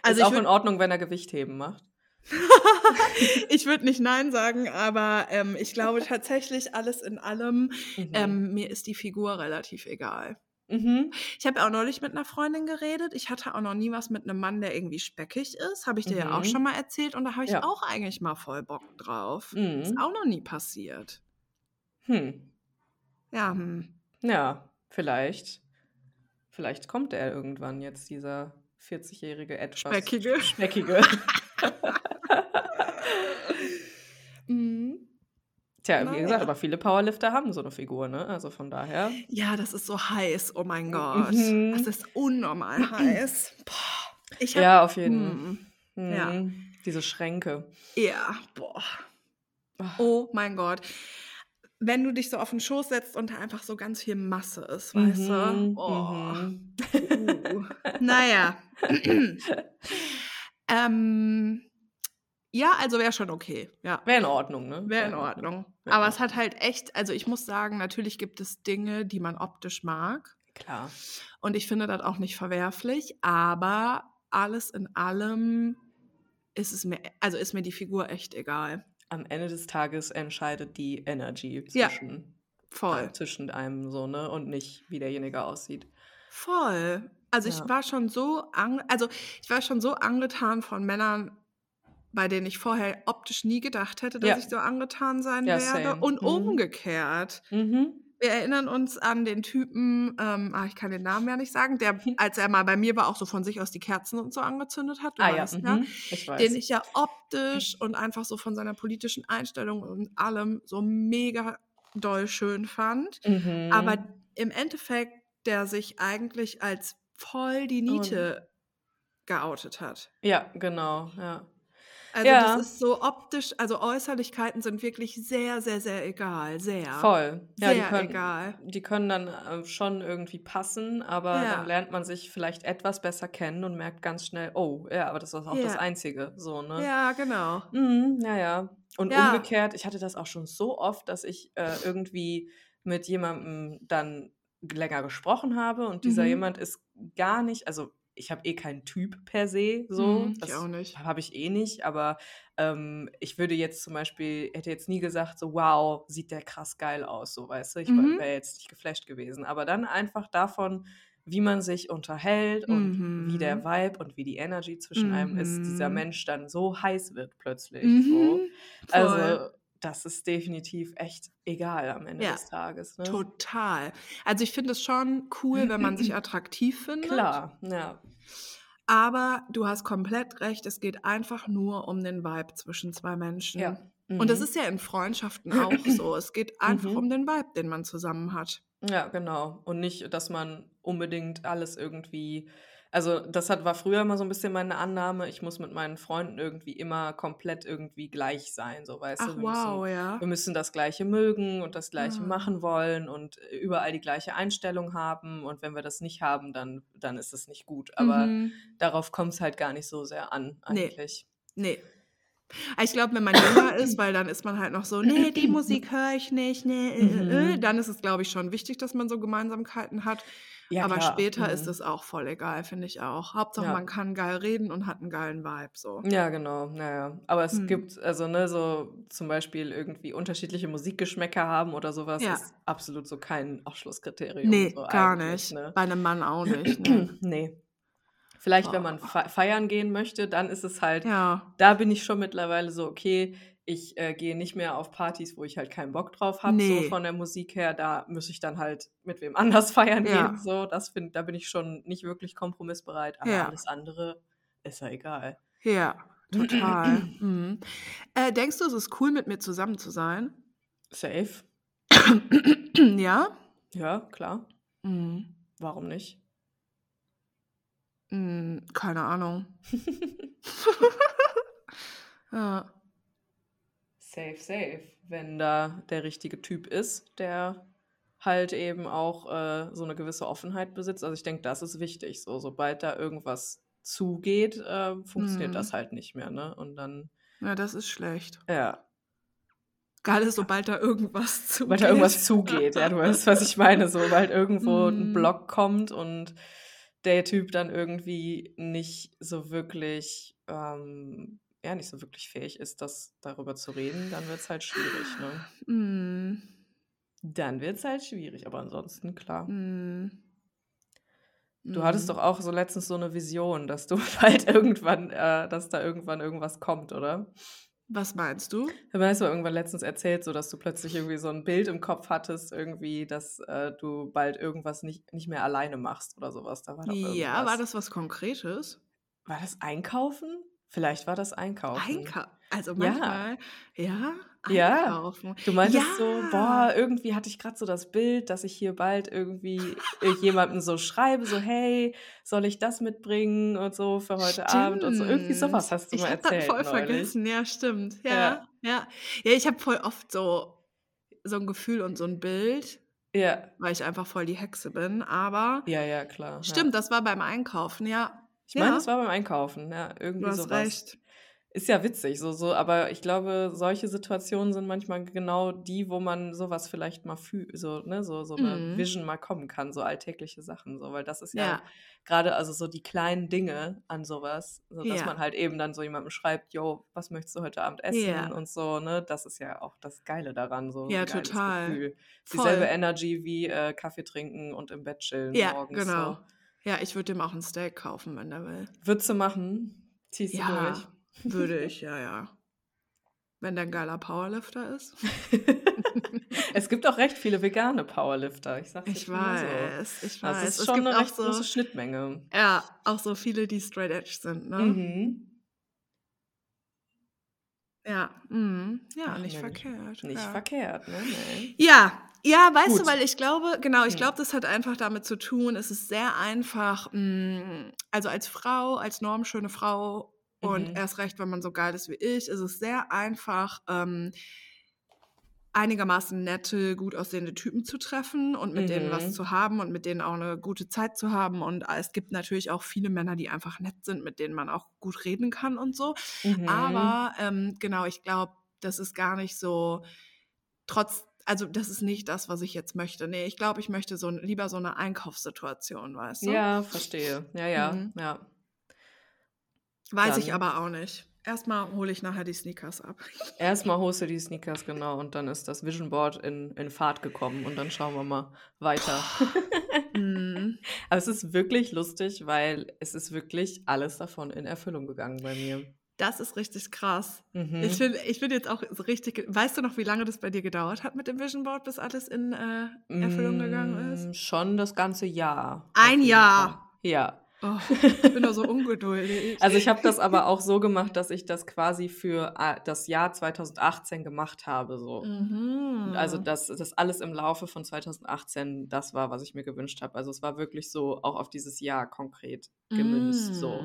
S2: Also ist auch in Ordnung, wenn er Gewichtheben macht.
S1: ich würde nicht Nein sagen, aber ähm, ich glaube tatsächlich alles in allem,
S2: Mhm.
S1: ähm, mir ist die Figur relativ egal.
S2: Mhm.
S1: Ich habe ja auch neulich mit einer Freundin geredet. Ich hatte auch noch nie was mit einem Mann, der irgendwie speckig ist. Habe ich dir ja auch
S2: Mhm.
S1: schon mal erzählt. Und da habe ich
S2: Ja.
S1: auch eigentlich mal voll Bock drauf. Ist
S2: Mhm.
S1: auch noch nie passiert.
S2: Hm.
S1: Ja, hm.
S2: Ja, vielleicht. Vielleicht kommt er irgendwann jetzt, dieser 40-jährige etwas
S1: Speckige.
S2: speckige. Tja, wie
S1: Naja.
S2: gesagt, aber viele Powerlifter haben so eine Figur, ne? Also von daher.
S1: Ja, das ist so heiß. Oh mein Gott.
S2: Mhm.
S1: Das ist unnormal heiß. Boah. Ich hab,
S2: Ja, auf jeden
S1: Hm. Ja.
S2: Mhm. Diese Schränke.
S1: Ja, boah. Oh mein Gott. Wenn du dich so auf den Schoß setzt und da einfach so ganz viel Masse ist, weißt
S2: mhm,
S1: du? Oh.
S2: mhm.
S1: Uh. naja. ähm, ja, also wäre schon okay. Ja.
S2: Wäre in Ordnung, ne?
S1: Wäre in Ordnung. Aber es hat halt echt, also ich muss sagen, natürlich gibt es Dinge, die man optisch mag.
S2: Klar.
S1: Und ich finde das auch nicht verwerflich, aber alles in allem ist es mir, also ist mir die Figur echt egal.
S2: Am Ende des Tages entscheidet die Energy
S1: Ja,
S2: zwischen,
S1: Voll.
S2: äh, zwischen einem so, ne? Und nicht, wie derjenige aussieht.
S1: Voll. Also ich
S2: Ja.
S1: war schon so an, also ich war schon so angetan von Männern, bei denen ich vorher optisch nie gedacht hätte, dass
S2: Ja.
S1: ich so angetan sein
S2: Ja,
S1: werde.
S2: same.
S1: Und
S2: Mhm.
S1: umgekehrt.
S2: Mhm.
S1: Wir erinnern uns an den Typen, ähm, ah, ich kann den Namen ja nicht sagen, der, als er mal bei mir war, auch so von sich aus die Kerzen und so angezündet hat. Du
S2: Ah ja,
S1: weißt, ne?
S2: mhm. ich weiß.
S1: Den ich ja optisch und einfach so von seiner politischen Einstellung und allem so mega doll schön fand.
S2: mhm.
S1: Aber im Endeffekt, der sich eigentlich als voll die
S2: Und-
S1: Niete geoutet hat.
S2: ja, genau, ja.
S1: Also
S2: Ja.
S1: das ist so optisch, also Äußerlichkeiten sind wirklich sehr, sehr, sehr egal. Sehr.
S2: Voll. Ja, die
S1: sehr
S2: können,
S1: egal.
S2: die können dann äh, schon irgendwie passen, aber
S1: Ja.
S2: dann lernt man sich vielleicht etwas besser kennen und merkt ganz schnell, oh, ja, aber das ist auch das
S1: Ja.
S2: Einzige, so, ne?
S1: Ja, genau.
S2: Mhm, ja, ja. Und umgekehrt, ich hatte das auch schon so oft, dass ich äh, irgendwie mit jemandem dann länger gesprochen habe und dieser
S1: Mhm.
S2: jemand ist gar nicht, also ich habe eh keinen Typ per se, so.
S1: Mhm, ich
S2: das
S1: auch nicht.
S2: habe ich eh nicht, aber ähm, ich würde jetzt zum Beispiel, hätte jetzt nie gesagt, so, wow, sieht der krass geil aus, so, weißt du, ich
S1: Mhm.
S2: wäre jetzt nicht geflasht gewesen. Aber dann einfach davon, wie man sich unterhält und wie der
S1: Mhm.
S2: Vibe und wie die Energy zwischen einem ist, dieser
S1: Mhm.
S2: Mensch dann so heiß wird plötzlich. So.
S1: Mhm.
S2: Also, das ist definitiv echt egal am Ende
S1: Ja.
S2: des Tages. Ne?
S1: Total. Also ich finde es schon cool, wenn man sich attraktiv findet.
S2: Klar, ja.
S1: Aber du hast komplett recht, es geht einfach nur um den Vibe zwischen zwei Menschen.
S2: ja.
S1: Und das
S2: Mhm.
S1: ist ja in Freundschaften auch so. Es geht einfach
S2: Mhm.
S1: um den Vibe, den man zusammen hat.
S2: Ja, genau. Und nicht, dass man unbedingt alles irgendwie. Also, das hat, war früher immer so ein bisschen meine Annahme, ich muss mit meinen Freunden irgendwie immer komplett irgendwie gleich sein, so weißt
S1: Ach
S2: du. Wir
S1: wow,
S2: müssen,
S1: ja.
S2: wir müssen das Gleiche mögen und das Gleiche
S1: Ah.
S2: machen wollen und überall die gleiche Einstellung haben. Und wenn wir das nicht haben, dann, dann ist es nicht gut. Aber
S1: Mhm.
S2: darauf kommt es halt gar nicht so sehr an,
S1: Nee.
S2: eigentlich.
S1: Nee. Ah, Ich glaube, wenn man jünger ist, weil dann ist man halt noch so, nee, die Musik höre ich nicht, nee, äh, äh,
S2: Mhm.
S1: dann ist es, glaube ich, schon wichtig, dass man so Gemeinsamkeiten hat.
S2: Ja,
S1: Aber
S2: klar.
S1: später ist
S2: Mhm.
S1: es auch voll egal, finde ich auch. Hauptsache,
S2: Ja.
S1: man kann geil reden und hat einen geilen Vibe. So.
S2: Ja, genau, naja. Aber es
S1: Hm.
S2: gibt, also, ne, so zum Beispiel irgendwie unterschiedliche Musikgeschmäcker haben oder sowas,
S1: Ja.
S2: ist absolut so kein Ausschlusskriterium.
S1: Nee,
S2: so
S1: gar nicht.
S2: Ne?
S1: Bei einem Mann auch nicht. Ne?
S2: nee. Vielleicht, wenn man fe feiern gehen möchte, dann ist es halt,
S1: Ja.
S2: da bin ich schon mittlerweile so, okay, ich äh, gehe nicht mehr auf Partys, wo ich halt keinen Bock drauf habe, so
S1: Nee.
S2: von der Musik her. Da muss ich dann halt mit wem anders feiern
S1: Ja.
S2: gehen. So, das find, da bin ich schon nicht wirklich kompromissbereit, aber
S1: Ja.
S2: alles andere ist ja egal.
S1: Ja, total. mhm. äh, denkst du, es ist cool, mit mir zusammen zu sein?
S2: Safe.
S1: ja?
S2: Ja, klar.
S1: Mhm.
S2: Warum nicht?
S1: Mhm, keine Ahnung. ja.
S2: Safe, safe. Wenn da der richtige Typ ist, der halt eben auch äh, so eine gewisse Offenheit besitzt. Also ich denke, das ist wichtig. So, sobald da irgendwas zugeht, äh, funktioniert
S1: Mhm.
S2: das halt nicht mehr, ne? Und dann,
S1: ja, das ist schlecht.
S2: ja,
S1: ist, sobald da irgendwas zugeht.
S2: sobald da irgendwas zugeht, ja, du weißt, was ich meine. Sobald irgendwo ein
S1: Mhm.
S2: Block kommt und der Typ dann irgendwie nicht so wirklich, ähm, ja, nicht so wirklich fähig ist, das darüber zu reden, dann wird es halt schwierig, ne?
S1: Mhm.
S2: Dann wird es halt schwierig, aber ansonsten klar.
S1: Mhm.
S2: Du hattest
S1: Mhm.
S2: doch auch so letztens so eine Vision, dass du bald irgendwann, äh, dass da irgendwann irgendwas kommt, oder?
S1: Was meinst du?
S2: Du hast du irgendwann letztens erzählt, so dass du plötzlich irgendwie so ein Bild im Kopf hattest, irgendwie, dass äh, du bald irgendwas nicht, nicht mehr alleine machst oder sowas. Da war.
S1: Ja, war das was Konkretes?
S2: War das Einkaufen? Vielleicht war das Einkaufen.
S1: Einkaufen. Also
S2: Ja.
S1: manchmal, ja,
S2: Ja.
S1: einkaufen.
S2: Du meintest
S1: Ja.
S2: so, boah, irgendwie hatte ich gerade so das Bild, dass ich hier bald irgendwie äh, jemandem so schreibe, so, hey, soll ich das mitbringen und so für heute Abend und so. Irgendwie sowas
S1: Stimmt.
S2: hast du
S1: ich
S2: mal erzählt.
S1: voll
S2: neulich.
S1: vergessen, ja, stimmt. Ja,
S2: Ja.
S1: ja. Ja, ich habe voll oft so, so ein Gefühl und so ein Bild,
S2: Ja,
S1: weil ich einfach voll die Hexe bin. Aber
S2: ja, ja, klar.
S1: stimmt,
S2: Ja.
S1: das war beim Einkaufen, ja.
S2: Ich meine,
S1: ja.
S2: das war beim Einkaufen, ja, irgendwie
S1: Du hast
S2: sowas.
S1: recht.
S2: ist ja witzig, so, so, aber ich glaube, solche Situationen sind manchmal genau die, wo man sowas vielleicht mal fühlt, so, ne, so, so eine
S1: Mhm.
S2: Vision mal kommen kann, so alltägliche Sachen, so, weil das ist ja
S1: Ja.
S2: gerade, also so die kleinen Dinge an sowas, so dass
S1: Ja.
S2: man halt eben dann so jemandem schreibt, yo, was möchtest du heute Abend essen
S1: Ja.
S2: und so, ne, das ist ja auch das Geile daran, so
S1: Ja, total.
S2: Gefühl. Dieselbe
S1: Voll.
S2: Energy wie äh, Kaffee trinken und im Bett chillen
S1: Ja,
S2: morgens,
S1: genau.
S2: so.
S1: Ja, ich würde dem auch ein Steak kaufen, wenn der will.
S2: Würdest du machen? Ziehst du
S1: Ja,
S2: durch?
S1: würde ich, ja, ja. Wenn der ein geiler Powerlifter ist.
S2: es gibt auch recht viele vegane Powerlifter. Ich sag's
S1: Ich
S2: mal so.
S1: weiß, ich
S2: Also
S1: weiß.
S2: es ist
S1: Es
S2: schon
S1: gibt
S2: eine recht große
S1: so,
S2: Schnittmenge.
S1: ja, auch so viele, die straight edge sind, ne?
S2: Mhm.
S1: Ja, mhm. ja,
S2: Ach,
S1: nicht
S2: Mensch.
S1: verkehrt.
S2: Nicht
S1: ja.
S2: verkehrt, ne? Nee.
S1: Ja, ja, weißt
S2: Gut.
S1: du, weil ich glaube, genau, ich
S2: Hm.
S1: glaube, das hat einfach damit zu tun, es ist sehr einfach, mh, also als Frau, als normschöne Frau und
S2: Mhm.
S1: erst recht, wenn man so geil ist wie ich, ist es sehr einfach, ähm, einigermaßen nette, gut aussehende Typen zu treffen und mit denen was
S2: Mhm.
S1: zu haben und mit denen auch eine gute Zeit zu haben. Und es gibt natürlich auch viele Männer, die einfach nett sind, mit denen man auch gut reden kann und so.
S2: Mhm.
S1: Aber ähm, genau, ich glaube, das ist gar nicht so, trotz, also das ist nicht das, was ich jetzt möchte. Nee, ich glaube, ich möchte so lieber so eine Einkaufssituation, weißt du?
S2: Ja, verstehe. Ja, ja,
S1: Mhm.
S2: ja.
S1: Weiß ich
S2: Dann-
S1: aber auch nicht. Erstmal hole ich nachher die Sneakers ab.
S2: Erstmal holst du die Sneakers, genau, und dann ist das Vision Board in, in Fahrt gekommen und dann schauen wir mal weiter.
S1: Mhm.
S2: Aber es ist wirklich lustig, weil es ist wirklich alles davon in Erfüllung gegangen bei mir.
S1: Das ist richtig krass.
S2: Mhm.
S1: Ich bin, ich bin jetzt auch so richtig. Weißt du noch, wie lange das bei dir gedauert hat mit dem Vision Board, bis alles in äh, Erfüllung gegangen ist?
S2: Mm, Schon das ganze Jahr.
S1: Ein Jahr.
S2: Fall. Ja.
S1: Oh, ich bin doch so ungeduldig.
S2: Also ich habe das aber auch so gemacht, dass ich das quasi für äh, das Jahr 2018 gemacht habe. So.
S1: Mhm.
S2: Also das, das alles im Laufe von 2018, das war, was ich mir gewünscht habe. Also es war wirklich so auch auf dieses Jahr konkret gemünzt. So.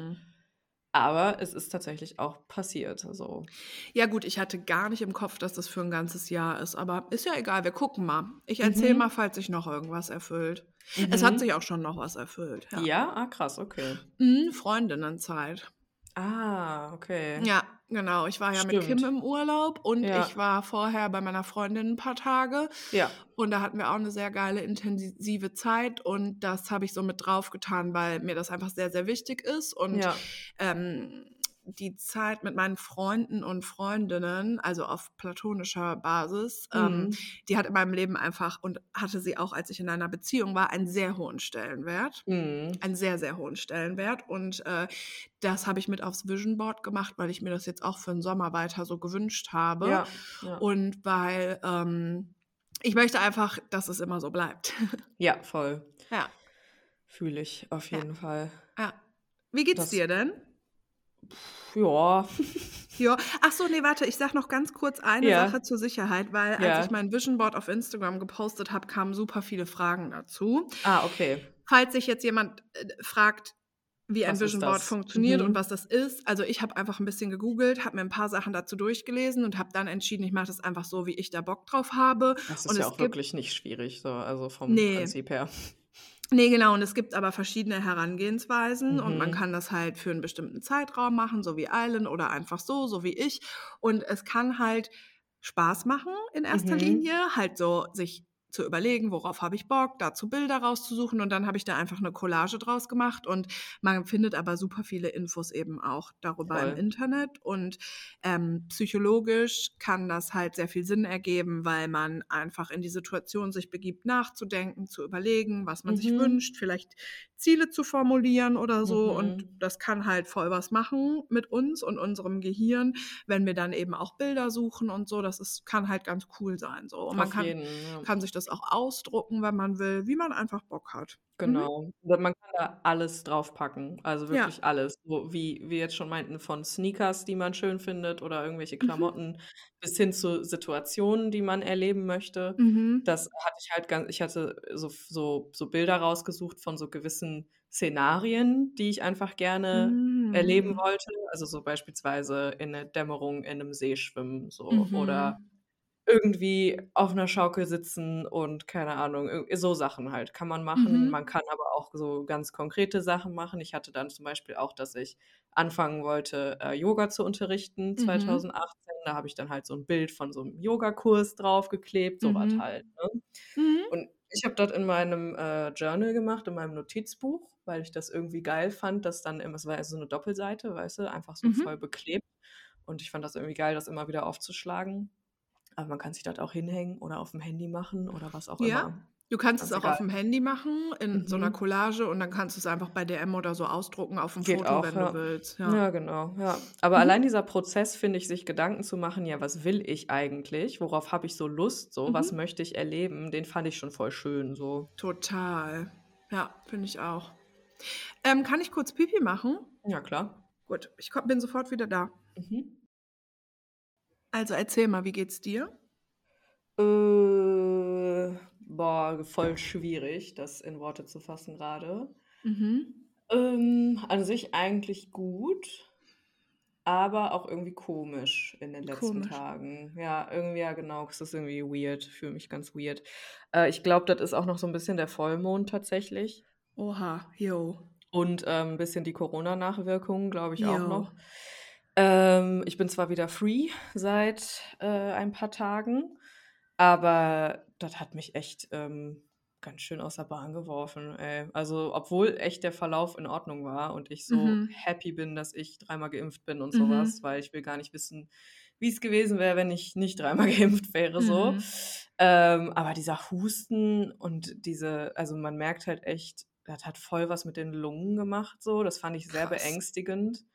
S2: Aber es ist tatsächlich auch passiert. So.
S1: Ja, gut, ich hatte gar nicht im Kopf, dass das für ein ganzes Jahr ist, aber ist ja egal, wir gucken mal. Ich erzähle
S2: Mhm.
S1: mal, falls sich noch irgendwas erfüllt. Es hat sich auch schon noch was erfüllt.
S2: Ja,
S1: Ja.
S2: ah, krass, okay.
S1: Mhm, Freundinnenzeit.
S2: Ah, okay.
S1: Ja, genau. Ich war ja mit Kim
S2: Stimmt.
S1: im Urlaub und
S2: Ja.
S1: ich war vorher bei meiner Freundin ein paar Tage.
S2: Ja.
S1: Und da hatten wir auch eine sehr geile, intensive Zeit. Und das habe ich so mit draufgetan, weil mir das einfach sehr, sehr wichtig ist. Und
S2: Ja.
S1: ähm, die Zeit mit meinen Freunden und Freundinnen, also auf platonischer Basis, ähm,
S2: Mhm.
S1: die hat in meinem Leben einfach und hatte sie auch, als ich in einer Beziehung war, einen sehr hohen Stellenwert.
S2: Mhm.
S1: Einen sehr, sehr hohen Stellenwert. Und äh, das habe ich mit aufs Vision Board gemacht, weil ich mir das jetzt auch für den Sommer weiter so gewünscht habe.
S2: Ja. ja.
S1: Und weil ähm, ich möchte einfach, dass es immer so bleibt.
S2: ja, voll.
S1: ja.
S2: Fühle ich auf
S1: Ja.
S2: jeden Fall.
S1: ja. Wie geht's
S2: Das-
S1: dir denn?
S2: Ja.
S1: Ja, ach so, nee, warte, ich sag noch ganz kurz eine
S2: Ja.
S1: Sache zur Sicherheit, weil
S2: Ja.
S1: als ich mein Vision Board auf Instagram gepostet habe, kamen super viele Fragen dazu.
S2: Ah, okay.
S1: Falls sich jetzt jemand äh, fragt, wie ein
S2: Was
S1: Vision Board funktioniert
S2: Mhm.
S1: und was das ist, also ich habe einfach ein bisschen gegoogelt, habe mir ein paar Sachen dazu durchgelesen und habe dann entschieden, ich mache das einfach so, wie ich da Bock drauf habe.
S2: Das ist
S1: Und
S2: ja auch wirklich nicht schwierig, so, also vom
S1: Nee.
S2: Prinzip her.
S1: Nee, genau. Und es gibt aber verschiedene Herangehensweisen und man
S2: Mhm.
S1: kann das halt für einen bestimmten Zeitraum machen, so wie Island oder einfach so, so wie ich. Und es kann halt Spaß machen in erster
S2: Mhm.
S1: Linie, halt so sich zu überlegen, worauf habe ich Bock, dazu Bilder rauszusuchen und dann habe ich da einfach eine Collage draus gemacht und man findet aber super viele Infos eben auch darüber
S2: Voll.
S1: im Internet und ähm, psychologisch kann das halt sehr viel Sinn ergeben, weil man einfach in die Situation sich begibt, nachzudenken, zu überlegen, was man sich
S2: Mhm.
S1: wünscht, vielleicht Ziele zu formulieren oder so.
S2: Mhm.
S1: Und das kann halt voll was machen mit uns und unserem Gehirn, wenn wir dann eben auch Bilder suchen und so. Das ist, kann halt ganz cool sein. So. Und man
S2: Auf
S1: kann,
S2: jeden, ja.
S1: kann sich das auch ausdrucken, wenn man will, wie man einfach Bock hat.
S2: Genau. Und Man kann da alles draufpacken. Also
S1: Ja.
S2: wirklich alles. So wie wir jetzt schon meinten, von Sneakers, die man schön findet, oder irgendwelche
S1: Mhm.
S2: Klamotten, bis hin zu Situationen, die man erleben möchte.
S1: Mhm.
S2: Das hatte ich halt ganz, ich hatte so, so, so Bilder rausgesucht von so gewissen Szenarien, die ich einfach gerne erleben
S1: Mhm.
S2: wollte. Also so beispielsweise in der Dämmerung in einem See schwimmen, so
S1: Mhm.
S2: oder irgendwie auf einer Schaukel sitzen und keine Ahnung, so Sachen halt kann man machen.
S1: Mhm.
S2: Man kann aber auch so ganz konkrete Sachen machen. Ich hatte dann zum Beispiel auch, dass ich anfangen wollte, äh, Yoga zu unterrichten
S1: Mhm.
S2: 2018. Da habe ich dann halt so 'n Bild von so 'nem Yogakurs draufgeklebt, so was
S1: Mhm.
S2: halt, ne?
S1: Mhm.
S2: Und ich habe das in meinem, äh, Journal gemacht, in meinem Notizbuch, weil ich das irgendwie geil fand, dass dann immer es war so 'ne Doppelseite, weißt du, einfach so voll
S1: Mhm.
S2: beklebt. Und ich fand das irgendwie geil, das immer wieder aufzuschlagen. Aber man kann sich das auch hinhängen oder aufm Handy machen oder was auch
S1: Ja,
S2: immer.
S1: du kannst es
S2: Ganz
S1: auch
S2: egal.
S1: aufm Handy machen in so 'ner
S2: Mhm.
S1: Collage und dann kannst du's einfach bei DM oder so ausdrucken auf'm
S2: Geht
S1: Foto,
S2: auch,
S1: wenn
S2: ja.
S1: du willst, ja.
S2: Ja, genau, ja. Aber
S1: Mhm.
S2: allein dieser Prozess, finde ich, sich Gedanken zu machen: „Ja, was will ich eigentlich? Worauf habe ich so Lust so? Was
S1: Mhm.
S2: möchte ich erleben?“ Den fand ich schon voll schön so.
S1: Total. Ja, finde ich auch. Ähm, kann ich kurz Pipi machen?
S2: Ja, klar.
S1: Gut, ich bin sofort wieder da.
S2: Mhm.
S1: Also, erzähl mal, wie geht's dir?
S2: Äh, boah, voll schwierig, das in Worte zu fassen grade.
S1: Mhm.
S2: Ähm, an sich eigentlich gut, aber auch irgendwie komisch in den letzten
S1: Komisch.
S2: Tagen. Ja, irgendwie ja, genau. Es ist irgendwie weird, fühle mich ganz weird. Äh, ich glaube, das ist auch noch so 'n bisschen der Vollmond tatsächlich.
S1: Oha, jo.
S2: Und, ähm, 'n bisschen die Corona-Nachwirkungen, glaube ich auch
S1: Jo.
S2: noch. Ähm, ich bin zwar wieder free seit, äh, ein paar Tagen, aber das hat mich echt, ähm, ganz schön aus der Bahn geworfen, ey. Also, obwohl echt der Verlauf in Ordnung war und ich so
S1: Mhm.
S2: happy bin, dass ich dreimal geimpft bin und so was,
S1: Mhm.
S2: weil ich will gar nicht wissen, wie's gewesen wäre, wenn ich nicht dreimal geimpft wäre so.
S1: Mhm.
S2: Ähm, aber dieser Husten und diese also, man merkt halt echt, das hat voll was mit den Lungen gemacht so. Das fand ich sehr
S1: Krass.
S2: beängstigend.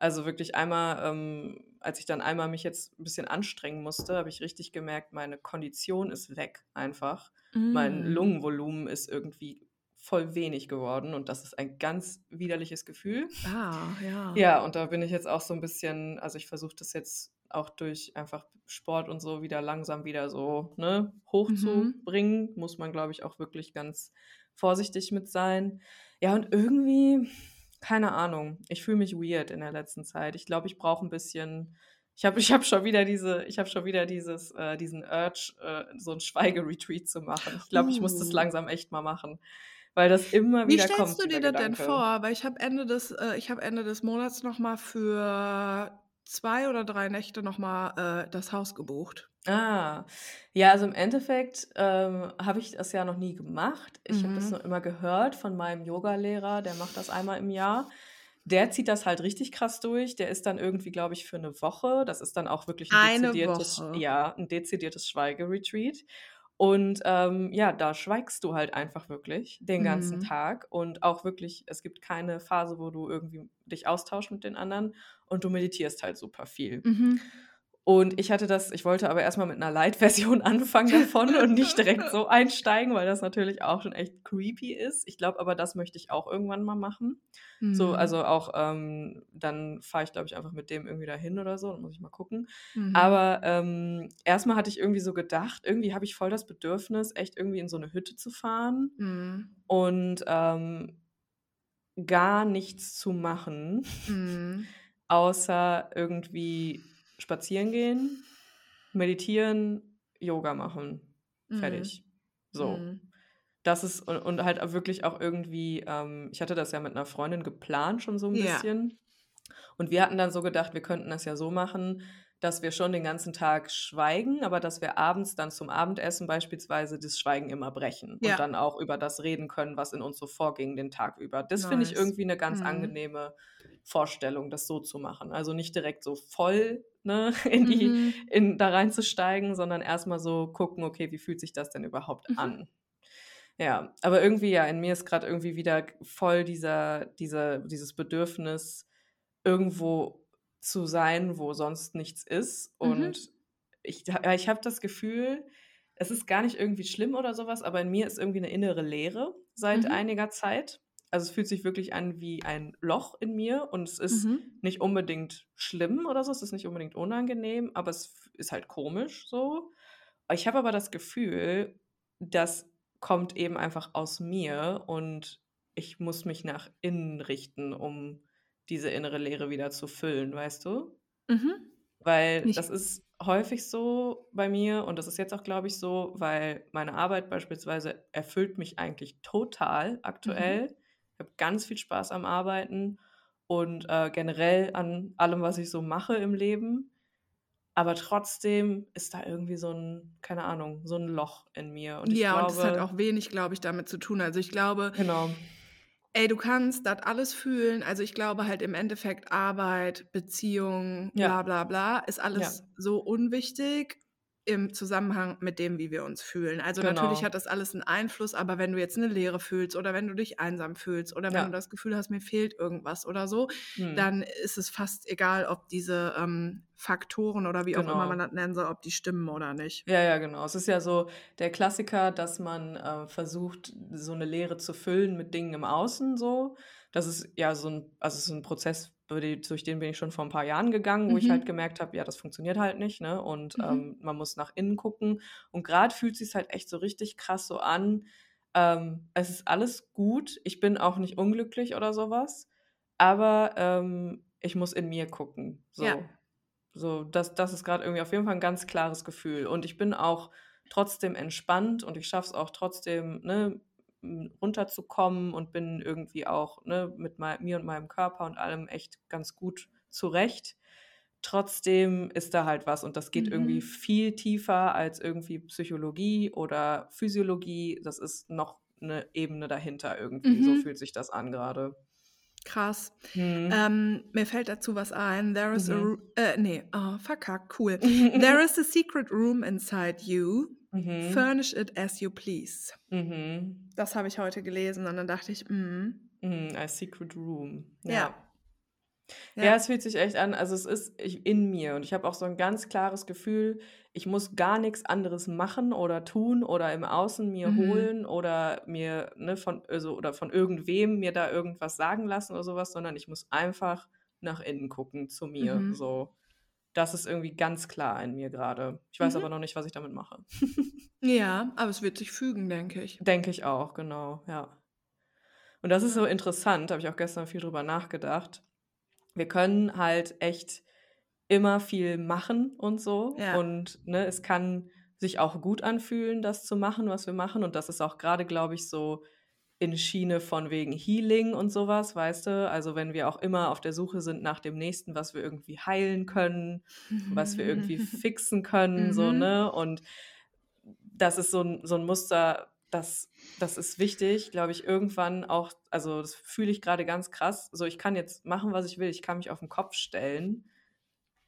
S2: Also, wirklich einmal, ähm als ich dann einmal mich jetzt 'n bisschen anstrengen musste, habe ich richtig gemerkt, meine Kondition ist weg einfach. Mein
S1: Mm.
S2: Lungenvolumen ist irgendwie voll wenig geworden und das ist ein ganz widerliches Gefühl.
S1: Ah, ja.
S2: Ja, und da bin ich jetzt auch so 'n bisschen also, ich versuche das jetzt auch durch einfach Sport und so wieder langsam wieder so, ne,
S1: Mhm.
S2: hochzubringen. Muss man, glaube ich, auch wirklich ganz vorsichtig mit sein. Ja, und irgendwie keine Ahnung, ich fühle mich weird in der letzten Zeit. Ich glaube, ich brauche 'n bisschen ich habe ich habe schon wieder diese ich habe schon wieder dieses äh, diesen Urge, äh, so 'n Schweigeretreat zu machen. Ich glaube, ich muss das
S1: Uh.
S2: langsam echt mal machen, weil das immer
S1: Wie
S2: wieder kommt,
S1: stellst du dir das denn vor? Weil ich habe Ende des äh, ich habe Ende des Monats noch mal für 2 oder 3 Nächte noch mal, äh, das Haus gebucht.
S2: Ah. Ja, also, im Endeffekt, ähm, habe ich das ja noch nie gemacht. Ich habe das
S1: Mhm.
S2: nur immer gehört von meinem Yogalehrer, der macht das einmal im Jahr. Der zieht das halt richtig krass durch. Der ist dann irgendwie, glaube ich, für 'ne Woche. Das ist dann auch wirklich 'n
S1: Eine
S2: dezidiertes
S1: Woche.
S2: ja, 'n dezidiertes Schweigeretreat. Und, ähm, ja, da schweigst du halt einfach wirklich den ganzen
S1: Mhm.
S2: Tag und auch wirklich es gibt keine Phase, wo du irgendwie dich austauschst mit den anderen und du meditierst halt super viel.
S1: Mhm.
S2: Und ich hatte das ich wollte aber erst mal mit 'ner Light-Version anfangen davon und nicht direkt so einsteigen, weil das natürlich auch schon echt creepy ist. Ich glaube aber, das möchte ich auch irgendwann mal machen. So,
S1: Mhm.
S2: also, auch, ähm dann fahre ich, glaube ich, einfach mit dem irgendwie dahin oder so, dann muss ich mal gucken.
S1: Mhm.
S2: Aber, ähm, erst mal hatte ich irgendwie so gedacht, irgendwie habe ich voll das Bedürfnis, echt irgendwie in so 'ne Hütte zu fahren
S1: Mhm.
S2: und, ähm, gar nichts zu machen,
S1: Mhm.
S2: außer irgendwie spazieren gehen, meditieren, Yoga machen.
S1: Mhm.
S2: Fertig. So.
S1: Mhm.
S2: Das ist und und halt wirklich auch irgendwie ähm, ich hatte das ja mit 'ner Freundin geplant schon so 'n
S1: Ja.
S2: bisschen. Und wir hatten dann so gedacht, wir könnten das ja so machen, dass wir schon den ganzen Tag schweigen, aber dass wir abends dann zum Abendessen beispielsweise das Schweigen immer brechen und
S1: Ja.
S2: dann auch über das reden können, was in uns so vorging den Tag über. Das finde ich
S1: Nice.
S2: irgendwie 'ne ganz
S1: Mhm.
S2: angenehme Vorstellung, das so zu machen. Also, nicht direkt so voll, ne, in die
S1: Mhm.
S2: in da reinzusteigen, sondern erst mal so gucken: „Okay, wie fühlt sich das denn überhaupt
S1: Mhm.
S2: an?“ Ja, aber irgendwie ja, in mir ist grad irgendwie wieder voll dieser dieser dieses Bedürfnis, irgendwo zu sein, wo sonst nichts ist.
S1: Mhm.
S2: Und ich ha ich habe das Gefühl, es ist gar nicht irgendwie schlimm oder so was, aber in mir ist irgendwie 'ne innere Leere seit
S1: Mhm.
S2: einiger Zeit. Also, es fühlt sich wirklich an wie ein Loch in mir und es ist
S1: Mhm.
S2: nicht unbedingt schlimm oder so. Es ist nicht unbedingt unangenehm, aber es ist halt komisch so. Ich habe aber das Gefühl, das kommt eben einfach aus mir und ich muss mich nach innen richten, um diese innere Leere wieder zu füllen, weißt du?
S1: Mhm.
S2: Weil
S1: Ich
S2: das ist häufig so bei mir und das ist jetzt auch, glaube ich, so, weil meine Arbeit beispielsweise erfüllt mich eigentlich total
S1: Mhm.
S2: Ich habe ganz viel Spaß am Arbeiten und äh, generell an allem, was ich so mache im Leben. Aber trotzdem ist da irgendwie so ein, keine Ahnung, so ein Loch in mir. Und ich
S1: Ja, und das hat
S2: glaube,
S1: auch wenig, glaube ich, damit zu tun. Also, ich glaube
S2: genau,
S1: ey, du kannst das alles fühlen. Also, ich glaube halt im Endeffekt Arbeit, Beziehung, bla
S2: ja,
S1: bla bla, ist
S2: ja,
S1: alles so unwichtig im Zusammenhang mit dem, wie wir uns fühlen. Also, natürlich
S2: genau,
S1: hat das alles einen Einfluss, aber wenn du jetzt eine Leere fühlst oder wenn du dich einsam fühlst oder wenn du
S2: ja,
S1: das Gefühl hast, mir fehlt irgendwas oder so,
S2: hm,
S1: dann ist es fast egal, ob diese, ähm, Faktoren oder wie auch immer man
S2: genau.
S1: das nennen soll, ob die stimmen oder nicht.
S2: Ja, ja, genau. Es ist ja so der Klassiker, dass man äh, versucht, so eine Leere zu füllen mit Dingen im Außen so. Das ist ja so ein, also es ist ein Prozess, durch den bin ich schon vor ein paar Jahren gegangen, wo ich halt
S1: Mhm,
S2: gemerkt habe, ja, das funktioniert halt nicht, ne? Und
S1: mhm,
S2: ähm, man muss nach innen gucken. Und gerade fühlt sich halt echt so richtig krass so an. Ähm, es ist alles gut. Ich bin auch nicht unglücklich oder sowas. Aber ähm, ich muss in mir gucken.
S1: ja,
S2: So. So, das, das ist gerade irgendwie auf jeden Fall ein ganz klares Gefühl. Und ich bin auch trotzdem entspannt und ich schaffe es auch trotzdem, ne, runterzukommen und bin irgendwie auch ne, mit mei- mir und meinem Körper und allem echt ganz gut zurecht. Trotzdem ist da halt was und das geht irgendwie
S1: mhm.
S2: viel tiefer als irgendwie Psychologie oder Physiologie. Das ist noch eine Ebene dahinter irgendwie. So
S1: Mhm.
S2: fühlt sich das an gerade.
S1: Krass.
S2: Hm.
S1: Ähm, mir fällt dazu was ein. There is a
S2: Mhm.
S1: ru- äh, nee, oh, verkackt, cool. There is a secret room inside you.
S2: Mhm.
S1: Furnish it as you please.
S2: Mhm.
S1: Das habe ich heute gelesen und dann dachte ich, mm,
S2: Mhm. A Secret Room. Ja.
S1: ja,
S2: Ja,
S1: ja.
S2: es fühlt sich echt an, also es ist in mir und ich habe auch so ein ganz klares Gefühl, ich muss gar nichts anderes machen oder tun oder im Außen mir
S1: Mhm.
S2: holen oder mir ne, von also oder von irgendwem mir da irgendwas sagen lassen oder sowas, sondern ich muss einfach nach innen gucken zu mir.
S1: Mhm.
S2: So, das ist irgendwie ganz klar in mir gerade. Ich weiß
S1: Mhm.
S2: aber noch nicht, was ich damit mache.
S1: Ja, aber es wird sich fügen, denke ich.
S2: Denke ich auch, genau, ja. Und das ist so interessant, habe ich auch gestern viel drüber nachgedacht. Wir können halt echt immer viel machen und so.
S1: Ja.
S2: Und ne, es kann sich auch gut anfühlen, das zu machen, was wir machen. Und das ist auch gerade, glaube ich, so in Schiene von wegen Healing und sowas, weißt du? Also wenn wir auch immer auf der Suche sind nach dem Nächsten, was wir irgendwie heilen können, was wir irgendwie fixen können, so,
S1: Mhm.
S2: ne? Und das ist so ein, so ein Muster, das, das ist wichtig, glaube ich, irgendwann auch, also das fühle ich gerade ganz krass. So, ich kann jetzt machen, was ich will, ich kann mich auf den Kopf stellen.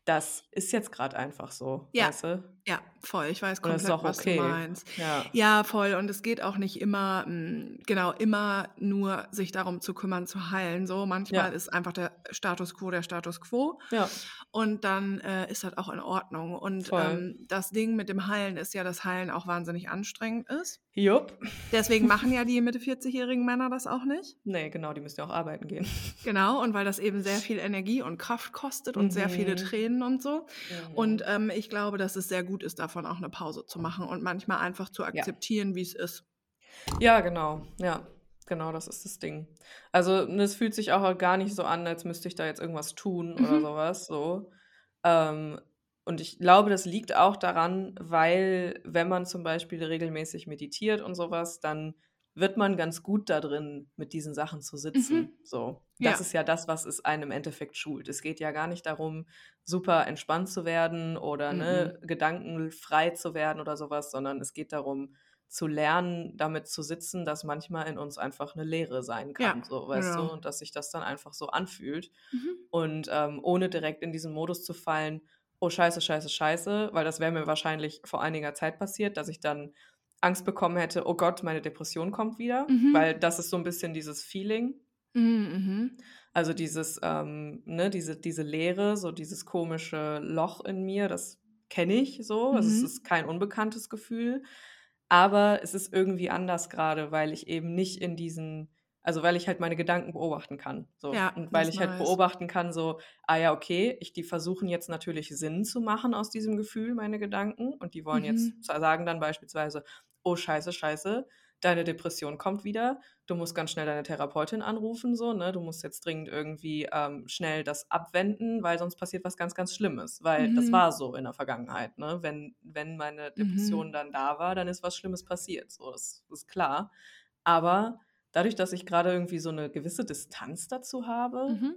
S2: Das ist jetzt gerade einfach so,
S1: Ja,
S2: weißt du?
S1: Ja, voll. Ich weiß
S2: Und das ist
S1: komplett,
S2: auch
S1: was du
S2: okay.
S1: meinst.
S2: Ja.
S1: Ja, voll. Und es geht auch nicht immer, mm, genau, immer nur sich darum zu kümmern, zu heilen. So, manchmal
S2: Ja.
S1: ist einfach der Status quo der Status quo.
S2: Ja,
S1: Und dann äh, ist das auch in Ordnung. Und ähm, das Ding mit dem Heilen ist ja, dass Heilen auch wahnsinnig anstrengend ist.
S2: Jupp.
S1: Deswegen machen ja die Mitte 40-jährigen Männer das auch nicht.
S2: Nee, genau, die müssen ja auch arbeiten gehen.
S1: Genau, und weil das eben sehr viel Energie und Kraft kostet und sehr viele
S2: Mhm.
S1: Tränen und so. Und
S2: Mhm.
S1: ähm, ich glaube, dass es sehr gut ist, davon auch eine Pause zu machen und manchmal einfach zu
S2: Ja.
S1: akzeptieren, wie es ist.
S2: Ja, genau. Ja, genau, das ist das Ding. Also, ne, es fühlt sich auch gar nicht so an, als müsste ich da jetzt irgendwas tun oder
S1: Mhm.
S2: sowas, so. Ähm, und ich glaube, das liegt auch daran, weil wenn man zum Beispiel regelmäßig meditiert und sowas, dann wird man ganz gut da drin, mit diesen Sachen zu
S1: Mhm.
S2: sitzen. So. Das
S1: Ja.
S2: ist ja das, was es einem im Endeffekt schult. Es geht ja gar nicht darum, super entspannt zu werden oder
S1: Mhm.
S2: ne, gedankenfrei zu werden oder sowas, sondern es geht darum, zu lernen, damit zu sitzen, dass manchmal in uns einfach eine Leere sein
S1: Ja,
S2: kann, so, weißt du,
S1: genau.
S2: und dass sich das dann einfach so anfühlt.
S1: Mhm.
S2: Und ähm, ohne direkt in diesen Modus zu fallen, oh scheiße, scheiße, scheiße, weil das wäre mir wahrscheinlich vor einiger Zeit passiert, dass ich dann Angst bekommen hätte, oh Gott, meine Depression kommt wieder,
S1: Mhm.
S2: weil das ist so ein bisschen dieses Feeling.
S1: Mhm. Mhm.
S2: Also dieses, ähm, ne, diese, diese Leere, so dieses komische Loch in mir, das kenne ich so. Also es
S1: Mhm.
S2: ist kein unbekanntes Gefühl. Aber es ist irgendwie anders gerade, weil ich eben nicht in diesen, also weil ich halt meine Gedanken beobachten kann. So.
S1: Ja,
S2: Und weil ich halt
S1: nice.
S2: beobachten kann, so, ah ja, okay, ich, die versuchen jetzt natürlich Sinn zu machen aus diesem Gefühl, meine Gedanken. Und die wollen jetzt
S1: Mhm.
S2: sagen dann beispielsweise, oh scheiße, scheiße, deine Depression kommt wieder, du musst ganz schnell deine Therapeutin anrufen, so, ne? Du musst jetzt dringend irgendwie ähm, schnell das abwenden, weil sonst passiert was ganz, ganz Schlimmes. Weil das
S1: Mhm.
S2: war so in der Vergangenheit, ne? Wenn, wenn meine Depression
S1: Mhm.
S2: dann da war, dann ist was Schlimmes passiert. So, das ist klar. Aber dadurch, dass ich gerade irgendwie so eine gewisse Distanz dazu habe,
S1: Mhm.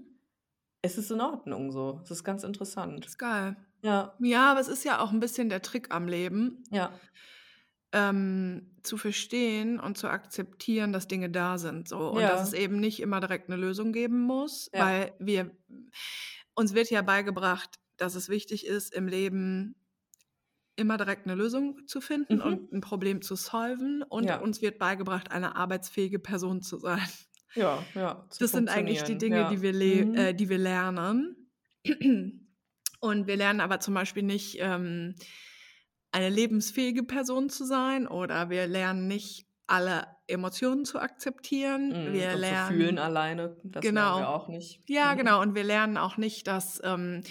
S2: ist es in Ordnung so. Es ist ganz interessant.
S1: Ist geil.
S2: Ja,
S1: Ja, aber es ist ja auch ein bisschen der Trick am Leben,
S2: ja,
S1: ähm, zu verstehen und zu akzeptieren, dass Dinge da sind so und dass
S2: ja,
S1: es eben nicht immer direkt eine Lösung geben muss,
S2: ja.
S1: weil wir uns wird ja beigebracht, dass es wichtig ist, im Leben immer direkt eine Lösung zu finden
S2: Mhm.
S1: und ein Problem zu solven und
S2: Ja,
S1: uns wird beigebracht, eine arbeitsfähige Person zu sein.
S2: ja, ja,
S1: Das sind eigentlich die. Dinge, die
S2: Ja.
S1: wir, le
S2: Mhm.
S1: äh, die wir lernen. Und wir lernen aber zum Beispiel nicht, ähm, eine lebensfähige Person zu sein oder wir lernen nicht, alle Emotionen zu akzeptieren.
S2: Mhm.
S1: Wir
S2: Und zu fühlen
S1: lernen,
S2: alleine, das lernen wir
S1: genau,
S2: auch nicht.
S1: ja,
S2: Mhm.
S1: genau. Und wir lernen auch nicht, dass ähm,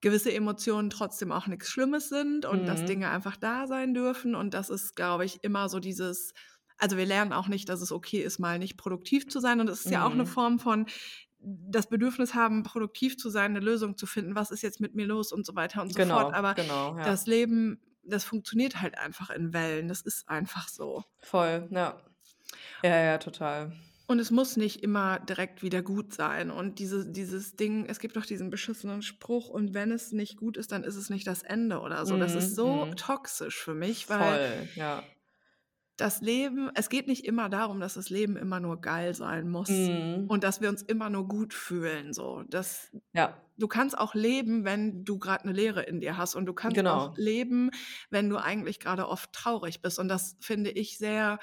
S1: gewisse Emotionen trotzdem auch nichts Schlimmes sind und dass
S2: Mhm.
S1: Dinge einfach da sein dürfen. Und das ist, glaube ich, immer so dieses, also wir lernen auch nicht, dass es okay ist, mal nicht produktiv zu sein. Und es ist ja auch eine
S2: Mhm.
S1: Form von das Bedürfnis haben, produktiv zu sein, eine Lösung zu finden, was ist jetzt mit mir los und so weiter und so fort.
S2: Genau,
S1: Aber
S2: genau, ja.
S1: das Leben, das funktioniert halt einfach in Wellen. Das ist einfach so.
S2: Voll, ja. Ja, ja, total.
S1: Und es muss nicht immer direkt wieder gut sein. Und diese, dieses Ding, es gibt doch diesen beschissenen Spruch, und wenn es nicht gut ist, dann ist es nicht das Ende oder so. Das ist
S2: Mhm,
S1: so
S2: mhm.
S1: toxisch für mich, weil
S2: Voll, ja.
S1: das Leben, es geht nicht immer darum, dass das Leben immer nur geil sein muss
S2: Mhm.
S1: und dass wir uns immer nur gut fühlen. So. Das,
S2: Ja,
S1: du kannst auch leben, wenn du gerade eine Leere in dir hast. Und du kannst auch
S2: genau.
S1: leben, wenn du eigentlich gerade oft traurig bist. Und das finde ich sehr,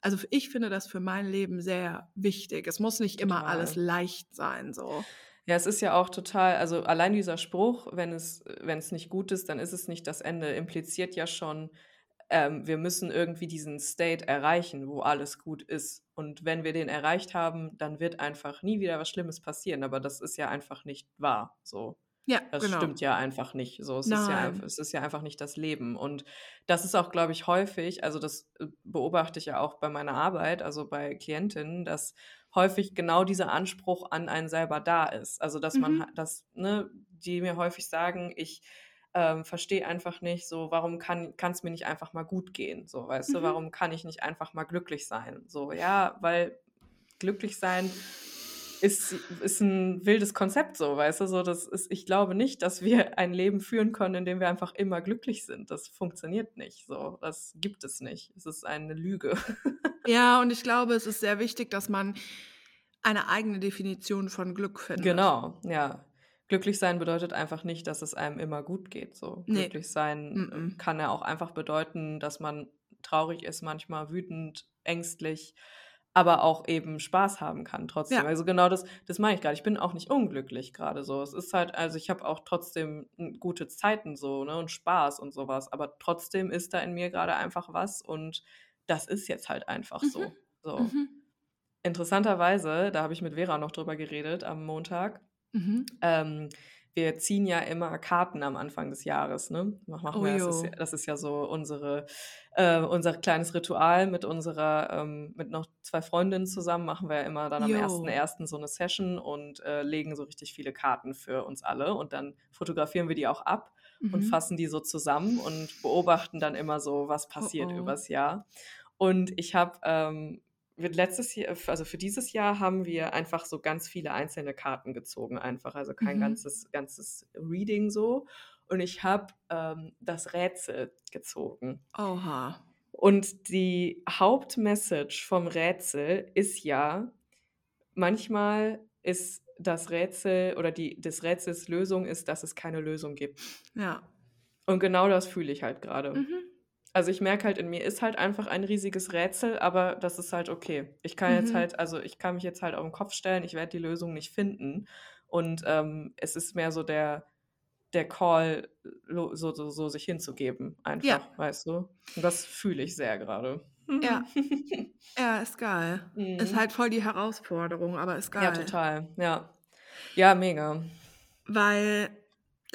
S1: also ich finde das für mein Leben sehr wichtig. Es muss nicht immer alles
S2: Total.
S1: leicht sein. So.
S2: Ja, es ist ja auch total, also allein dieser Spruch, wenn es, wenn es nicht gut ist, dann ist es nicht das Ende, impliziert ja schon, ähm, wir müssen irgendwie diesen State erreichen, wo alles gut ist. Und wenn wir den erreicht haben, dann wird einfach nie wieder was Schlimmes passieren. Aber das ist ja einfach nicht wahr. So.
S1: Ja,
S2: Das
S1: genau.
S2: stimmt ja einfach nicht. So, es ist ja es ist ja einfach nicht das Leben. Und das ist auch, glaube ich, häufig, also das äh, beobachte ich ja auch bei meiner Arbeit, also bei Klientinnen, dass häufig genau dieser Anspruch an einen selber da ist. Also dass man,
S1: Mhm.
S2: dass, ne, die mir häufig sagen, ich ähm, verstehe einfach nicht, so, warum kann es mir nicht einfach mal gut gehen? So, weißt du,
S1: Mhm.
S2: warum kann ich nicht einfach mal glücklich sein? So, ja, weil glücklich sein ist, ist ein wildes Konzept so, weißt du, so das ist, ich glaube nicht, dass wir ein Leben führen können, in dem wir einfach immer glücklich sind. Das funktioniert nicht so. Das gibt es nicht. Es ist eine Lüge.
S1: Ja, und ich glaube, es ist sehr wichtig, dass man eine eigene Definition von Glück findet.
S2: Genau, ja. Glücklich sein bedeutet einfach nicht, dass es einem immer gut geht. So
S1: Nee.
S2: glücklich sein äh,
S1: Mhm.
S2: kann ja auch einfach bedeuten, dass man traurig ist, manchmal wütend, ängstlich, aber auch eben Spaß haben kann trotzdem.
S1: Ja.
S2: Also genau das, das meine ich gerade. Ich bin auch nicht unglücklich gerade so. Es ist halt, also ich habe auch trotzdem mm, gute Zeiten so, ne, und Spaß und sowas. Aber trotzdem ist da in mir gerade einfach was und das ist jetzt halt einfach so.
S1: Mhm.
S2: So.
S1: Mhm.
S2: Interessanterweise, da habe ich mit Vera noch drüber geredet am Montag.
S1: Mhm.
S2: Ähm, wir ziehen ja immer Karten am Anfang des Jahres, ne? Mach- Machen
S1: Oh
S2: wir, das, ist ja, das ist ja so unsere, äh, unser kleines Ritual mit unserer, ähm, mit noch zwei Freundinnen zusammen, machen wir ja immer dann am
S1: Jo.
S2: 1.1. so eine Session und äh, legen so richtig viele Karten für uns alle und dann fotografieren wir die auch ab und
S1: Mhm.
S2: fassen die so zusammen und beobachten dann immer so, was
S1: Oh
S2: passiert
S1: oh.
S2: übers Jahr. Und ich habe ähm, wird letztes Jahr, also für dieses Jahr haben wir einfach so ganz viele einzelne Karten gezogen, einfach, also kein
S1: Mhm.
S2: ganzes, ganzes Reading so. Und ich habe ähm, das Rätsel gezogen.
S1: Oha.
S2: Und die Hauptmessage vom Rätsel ist ja, manchmal ist das Rätsel oder die, des Rätsels Lösung ist, dass es keine Lösung gibt.
S1: Ja.
S2: Und genau das fühle ich halt gerade.
S1: Mhm.
S2: Also ich merke halt, in mir ist halt einfach ein riesiges Rätsel, aber das ist halt okay. Ich kann jetzt
S1: Mhm.
S2: halt, also ich kann mich jetzt halt auf den Kopf stellen, ich werde die Lösung nicht finden. Und ähm, es ist mehr so der, der Call, so, so, so sich hinzugeben, einfach,
S1: Ja.
S2: weißt du? Und das fühle ich sehr gerade.
S1: Ja. Ja, ist geil. Ist
S2: Mhm.
S1: halt voll die Herausforderung, aber ist
S2: Ja,
S1: geil.
S2: total. Ja. Ja, mega.
S1: Weil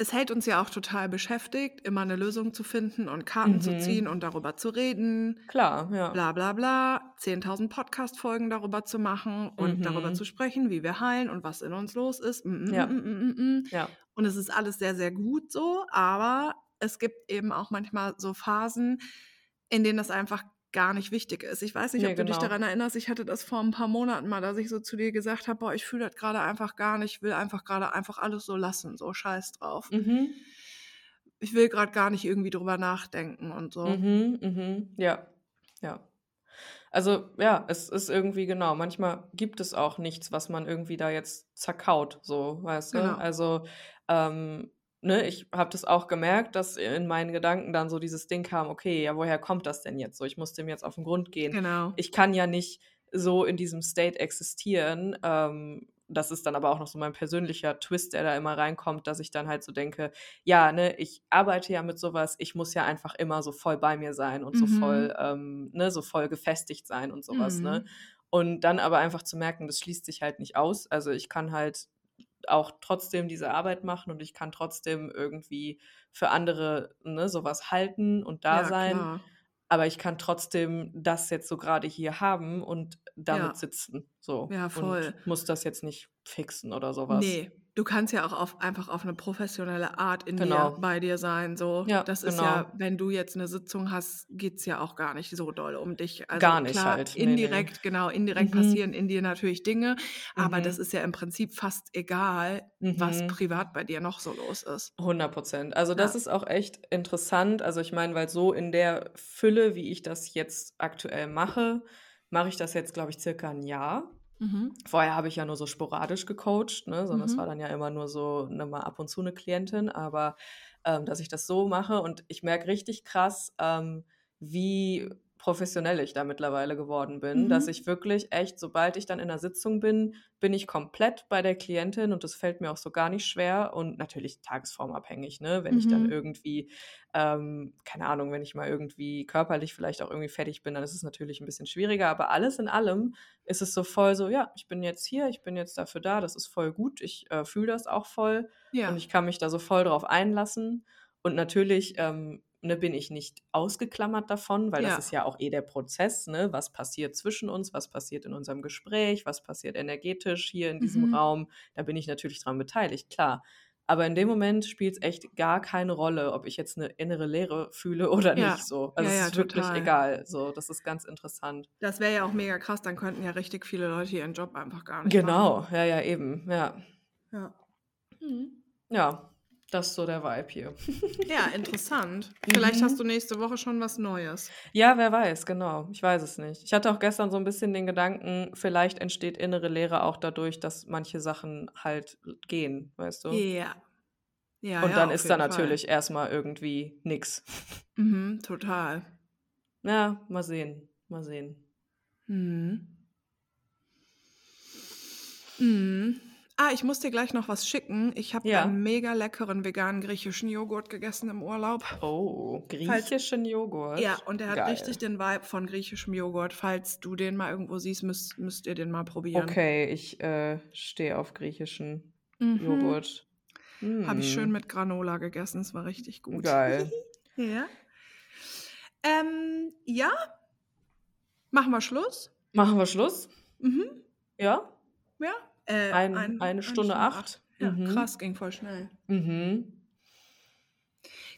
S1: es hält uns ja auch total beschäftigt, immer eine Lösung zu finden und Karten zu ziehen
S2: Mhm.
S1: und darüber zu reden.
S2: Klar, ja.
S1: Bla bla bla. 10.000 Podcast-Folgen darüber zu machen und darüber zu
S2: Mhm.
S1: sprechen, wie wir heilen und was in uns los ist. Mm, mm,
S2: Ja.
S1: mm, mm, mm, mm.
S2: Ja.
S1: Und es ist alles sehr, sehr gut so, aber es gibt eben auch manchmal so Phasen, in denen das einfach gar nicht wichtig ist. Ich weiß nicht,
S2: Ne,
S1: ob du dich
S2: genau.
S1: daran erinnerst, ich hatte das vor ein paar Monaten mal, dass ich so zu dir gesagt habe: „Boah, ich fühle das gerade einfach gar nicht, will einfach gerade einfach alles so lassen, so scheiß drauf.
S2: Mhm.
S1: Ich will gerade gar nicht irgendwie drüber nachdenken und so.“
S2: Mhm, mhm. Ja, ja. Also, ja, es ist irgendwie genau, manchmal gibt es auch nichts, was man irgendwie da jetzt zerkaut, so, weißt du?
S1: Genau.
S2: Also, ähm, ne, ich habe das auch gemerkt, dass in meinen Gedanken dann so dieses Ding kam: „Okay, ja, woher kommt das denn jetzt so? Ich muss dem jetzt auf 'n Grund gehen.
S1: Genau.
S2: Ich kann ja nicht so in diesem State existieren.“ Ähm, das ist dann aber auch noch so mein persönlicher Twist, der da immer reinkommt, dass ich dann halt so denke: „Ja, ne, ich arbeite ja mit so was, ich muss ja einfach immer so voll bei mir sein und so voll,
S1: Mhm.
S2: ähm, ne, so voll gefestigt sein und so was, ne?
S1: Mhm.
S2: Und dann aber einfach zu merken, das schließt sich halt nicht aus. Also, ich kann halt auch trotzdem diese Arbeit machen und ich kann trotzdem irgendwie für andere, ne, so was halten und da
S1: Ja,
S2: sein.
S1: klar.
S2: Aber ich kann trotzdem das jetzt so grade hier haben und damit
S1: Ja.
S2: sitzen, so.
S1: Ja, voll.
S2: Und muss das jetzt nicht fixen oder so was.
S1: Du kannst ja auch auf einfach auf 'ne professionelle Art in dir
S2: Genau.
S1: bei dir sein, so.
S2: Ja,
S1: Das ist
S2: genau.
S1: ja wenn du jetzt 'ne Sitzung hast, geht's ja auch gar nicht so doll um dich. Also,
S2: Gar nicht
S1: klar,
S2: halt, ne, ne.
S1: indirekt genau, indirekt
S2: Mhm.
S1: passieren in dir natürlich Dinge, aber das
S2: Mhm.
S1: ist ja im Prinzip fast egal, was
S2: Mhm.
S1: privat bei dir noch so los ist.
S2: 100% Also, das
S1: Ja.
S2: ist auch echt interessant. Also, ich meine, weil so in der Fülle, wie ich das jetzt aktuell mache, mache ich das jetzt, glaube ich, circa 'n Jahr.
S1: Mhm.
S2: Vorher habe ich ja nur so sporadisch gecoacht, ne, sondern es war
S1: Mhm.
S2: dann ja immer nur so, ne, mal ab und zu 'ne Klientin, aber, ähm, dass ich das so mache und ich merke richtig krass, ähm, wie professionell ich da mittlerweile geworden bin, dass
S1: Mhm.
S2: ich wirklich echt sobald ich dann in 'ner Sitzung bin, bin ich komplett bei der Klientin und das fällt mir auch so gar nicht schwer und natürlich tagesformabhängig, ne? Wenn ich dann
S1: Mhm.
S2: irgendwie, ähm, keine Ahnung, wenn ich mal irgendwie körperlich vielleicht auch irgendwie fertig bin, dann ist es natürlich 'n bisschen schwieriger, aber alles in allem ist es so voll so: „Ja, ich bin jetzt hier, ich bin jetzt dafür da, das ist voll gut. Ich, äh, fühle das auch voll und
S1: Ja.
S2: ich kann mich da so voll drauf einlassen.“ Und natürlich, ähm, ne, bin ich nicht ausgeklammert davon, weil das
S1: Ja.
S2: ist ja auch eh der Prozess, ne? Was passiert zwischen uns? Was passiert in unserem Gespräch? Was passiert energetisch hier in diesem
S1: Mhm.
S2: Raum? Da bin ich natürlich dran beteiligt, klar. Aber in dem Moment spielt's echt gar keine Rolle, ob ich jetzt 'ne innere Leere fühle oder
S1: Ja.
S2: nicht so. Also,
S1: Ja,
S2: es
S1: ja,
S2: ist wirklich
S1: total.
S2: egal. So, das ist ganz interessant.
S1: Das wäre ja auch mega krass, dann könnten ja richtig viele Leute ihren Job einfach gar nicht machen.
S2: Genau, ja, ja, eben, ja.
S1: Ja. Mhm.
S2: Ja, das ist so der Vibe hier.
S1: Ja, interessant. Vielleicht hast
S2: Mhm.
S1: du nächste Woche schon was Neues.
S2: Ja, wer weiß, genau. Ich weiß es nicht. Ich hatte auch gestern so 'n bisschen den Gedanken, vielleicht entsteht innere Leere auch dadurch, dass manche Sachen halt gehen, weißt du?
S1: Ja. Ja,
S2: Und
S1: ja,
S2: dann
S1: auf
S2: ist da
S1: Fall.
S2: natürlich erst mal irgendwie nix.
S1: Mhm, total.
S2: Ja, mal sehen, mal sehen.
S1: Mhm. Mhm. Ah, ich muss dir gleich noch was schicken. Ich habe
S2: Ja.
S1: einen mega leckeren veganen griechischen Joghurt gegessen im Urlaub.
S2: Oh,
S1: Falls
S2: griechischen Joghurt?
S1: Ja, und der hat
S2: Geil.
S1: richtig den Vibe von griechischem Joghurt. Falls du den mal irgendwo siehst, müsst müsst ihr den mal probieren.
S2: Okay, ich, äh, stehe auf griechischen
S1: Mhm.
S2: Joghurt.
S1: Habe ich schön
S2: Hm.
S1: mit Granola gegessen, es war richtig gut.
S2: Geil.
S1: Ja. Ähm, ja. Machen wir Schluss?
S2: Machen wir Schluss?
S1: Mhm.
S2: Ja?
S1: Ja. Äh,
S2: Ein
S1: ein
S2: eine Stunde 8?
S1: Ja,
S2: Mhm.
S1: krass, ging voll schnell.
S2: Mhm.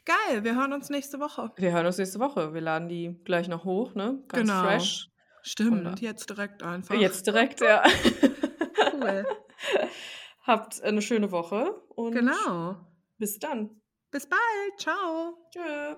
S1: Geil, wir hören uns nächste Woche.
S2: Wir hören uns nächste Woche. Wir laden die gleich noch hoch, ne? Ganz
S1: Genau.
S2: fresh. Und
S1: Stimmt,
S2: da
S1: jetzt direkt einfach.
S2: Jetzt direkt, ja.
S1: Cool.
S2: Habt eine schöne Woche und
S1: Genau.
S2: bis dann.
S1: Bis bald. Ciao.
S2: Tschö.